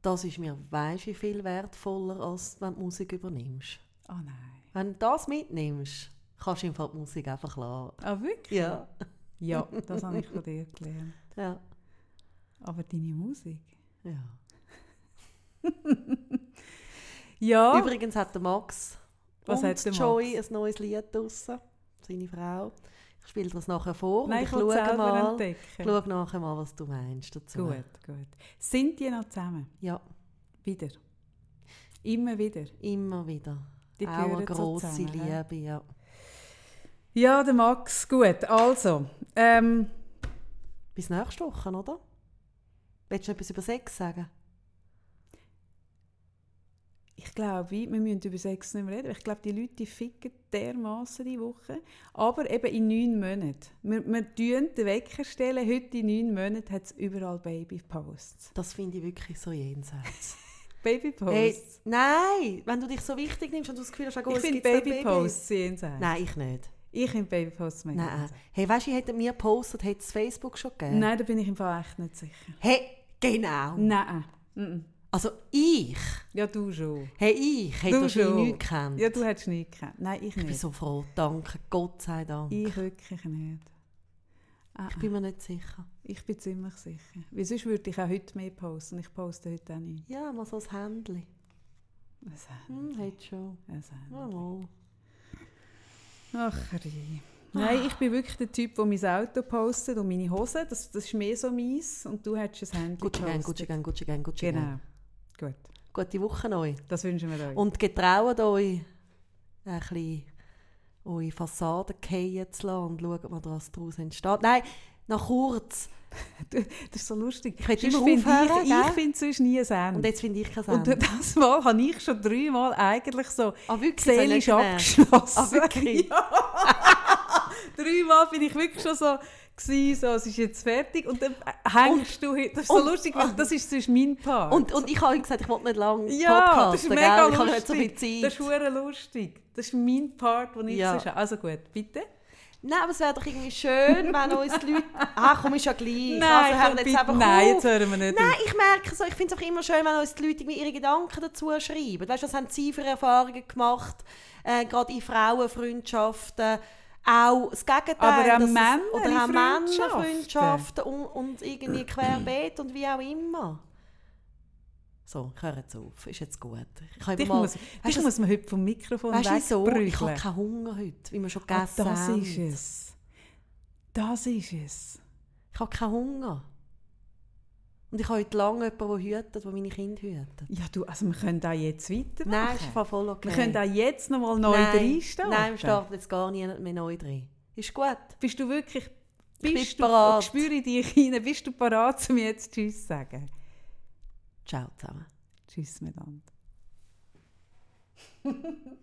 Das ist mir weißt wie viel wertvoller, als wenn du Musik übernimmst. Oh nein. Wenn du das mitnimmst, kannst du im Fall die Musik einfach lassen. Ah, wirklich? Ja. Ja, das habe ich von dir gelernt. Ja. Aber deine Musik? ja. Ja. Übrigens hat der Max Was und hat der Joy Max? ein neues Lied draussen. Seine Frau. Ich spiele das nachher vor Nein, und ich schaue mal, entdecken. schaue nachher mal, was du meinst dazu. Gut, gut. Sind die noch zusammen? Ja, Wieder? Immer wieder? immer wieder. Die Auch eine so grosse hä? Liebe, ja. Ja, der Max. Gut, also. Ähm, Bis nächste Woche, oder? Willst du etwas über Sex sagen? ich glaube, wir müssen über Sex nicht mehr reden. Ich glaube, die Leute die ficken dermaßen die Woche. Aber eben in neun Monaten. Wir, wir tun den Wecker stellen. Heute in neun Monaten hat es überall Babyposts. Das finde ich wirklich so jenseits. Babyposts? hey, nein, wenn du dich so wichtig nimmst und du das Gefühl hast, oh, ich finde Babyposts jenseits. Nein, ich nicht. Ich finde Babyposts mega Nein. Hey, weißt du, hätten mir gepostet, hätte es Facebook schon gegeben? Nein, da bin ich im Fall echt nicht sicher. Hey, genau. Nein. Also ich, Ja, du schon. hey, ich hätte Du wahrscheinlich schon. nichts gekannt. Ja, du hättest nicht gekannt. Nein, ich ich bin nicht. so froh, danke, Gott sei Dank. Ich wirklich nicht. Ah, Ich bin mir nicht sicher. Ich bin ziemlich sicher. Weil sonst würde ich auch heute mehr posten. Ich poste heute auch nicht. Ja, mal so ein Händchen. Was Hm, hätte schon. was Ja, mal. Ach, Rie. Nein, ich bin wirklich der Typ, der mein Auto postet und meine Hosen. Das, das ist mehr so meins. Und du hättest ein Handy Gucci Gang, Gucci Gang, Gucci Gang, Gucci Gang. Genau. Gut. Gute Woche euch. Das wünschen wir euch. Und getraut euch, ein bisschen eure Fassade fallen zu lassen und schaut mal, was daraus entsteht. Nein, noch kurz. das ist so lustig. Ich Sonst immer finde aufhören, ich, ich finde sonst nie ein Ende. Und jetzt finde ich kein Und Ende. durch das Mal habe ich schon dreimal eigentlich so Ah, wirklich? Seelisch abgeschlossen. Ah, wirklich? Ja. Dreimal bin ich wirklich schon so, gewesen, so, es ist jetzt fertig und dann hängst du hin. Das ist so und- lustig, weil das ist sonst mein Part. Und, und ich habe ihm gesagt, ich wollte nicht lange ja, podcasten, das ist mega gell? Ich lustig. habe nicht so viel Zeit. Das ist lustig. Das ist mein Part, den ich Ja. habe. Also gut, bitte. Nein, aber es wäre doch irgendwie schön, wenn uns die Leute... Ah, komm, ist ja gleich. Nein, also, komm, hören jetzt bitte. einfach Nein, auf. jetzt hören wir nicht Nein, auf. ich merke so, ich finde es auch immer schön, wenn uns die Leute irgendwie ihre Gedanken dazu schreiben. Weißt du, was haben sie für Erfahrungen gemacht? äh, gerade in Frauenfreundschaften, auch das Gegenteil. Aber auch es- Männer Oder auch Freundschaften. Männerfreundschaften und, und irgendwie querbeet und wie auch immer. So, ich höre jetzt auf. Ist jetzt gut. Ich Dich mal, muss, dich du, muss man heute vom Mikrofon weißt wieso? Ich habe keinen Hunger heute, wie wir schon Ah, gegessen das haben. ist es. Das ist es. Ich habe keinen Hunger. Und ich habe heute lange jemanden, der hütet, der meine Kinder hütet. Ja, du, also wir können da jetzt weitermachen. Nein, ist voll okay. Wir können da jetzt noch mal neu Nein. Nein, wir starten jetzt gar niemand mehr neu drin. Ist gut. Bist du wirklich... Ich bin Bist du, bereit. spüre dich rein, bist du bereit, um jetzt Tschüss zu sagen? Ciao zusammen. Tschüss miteinander.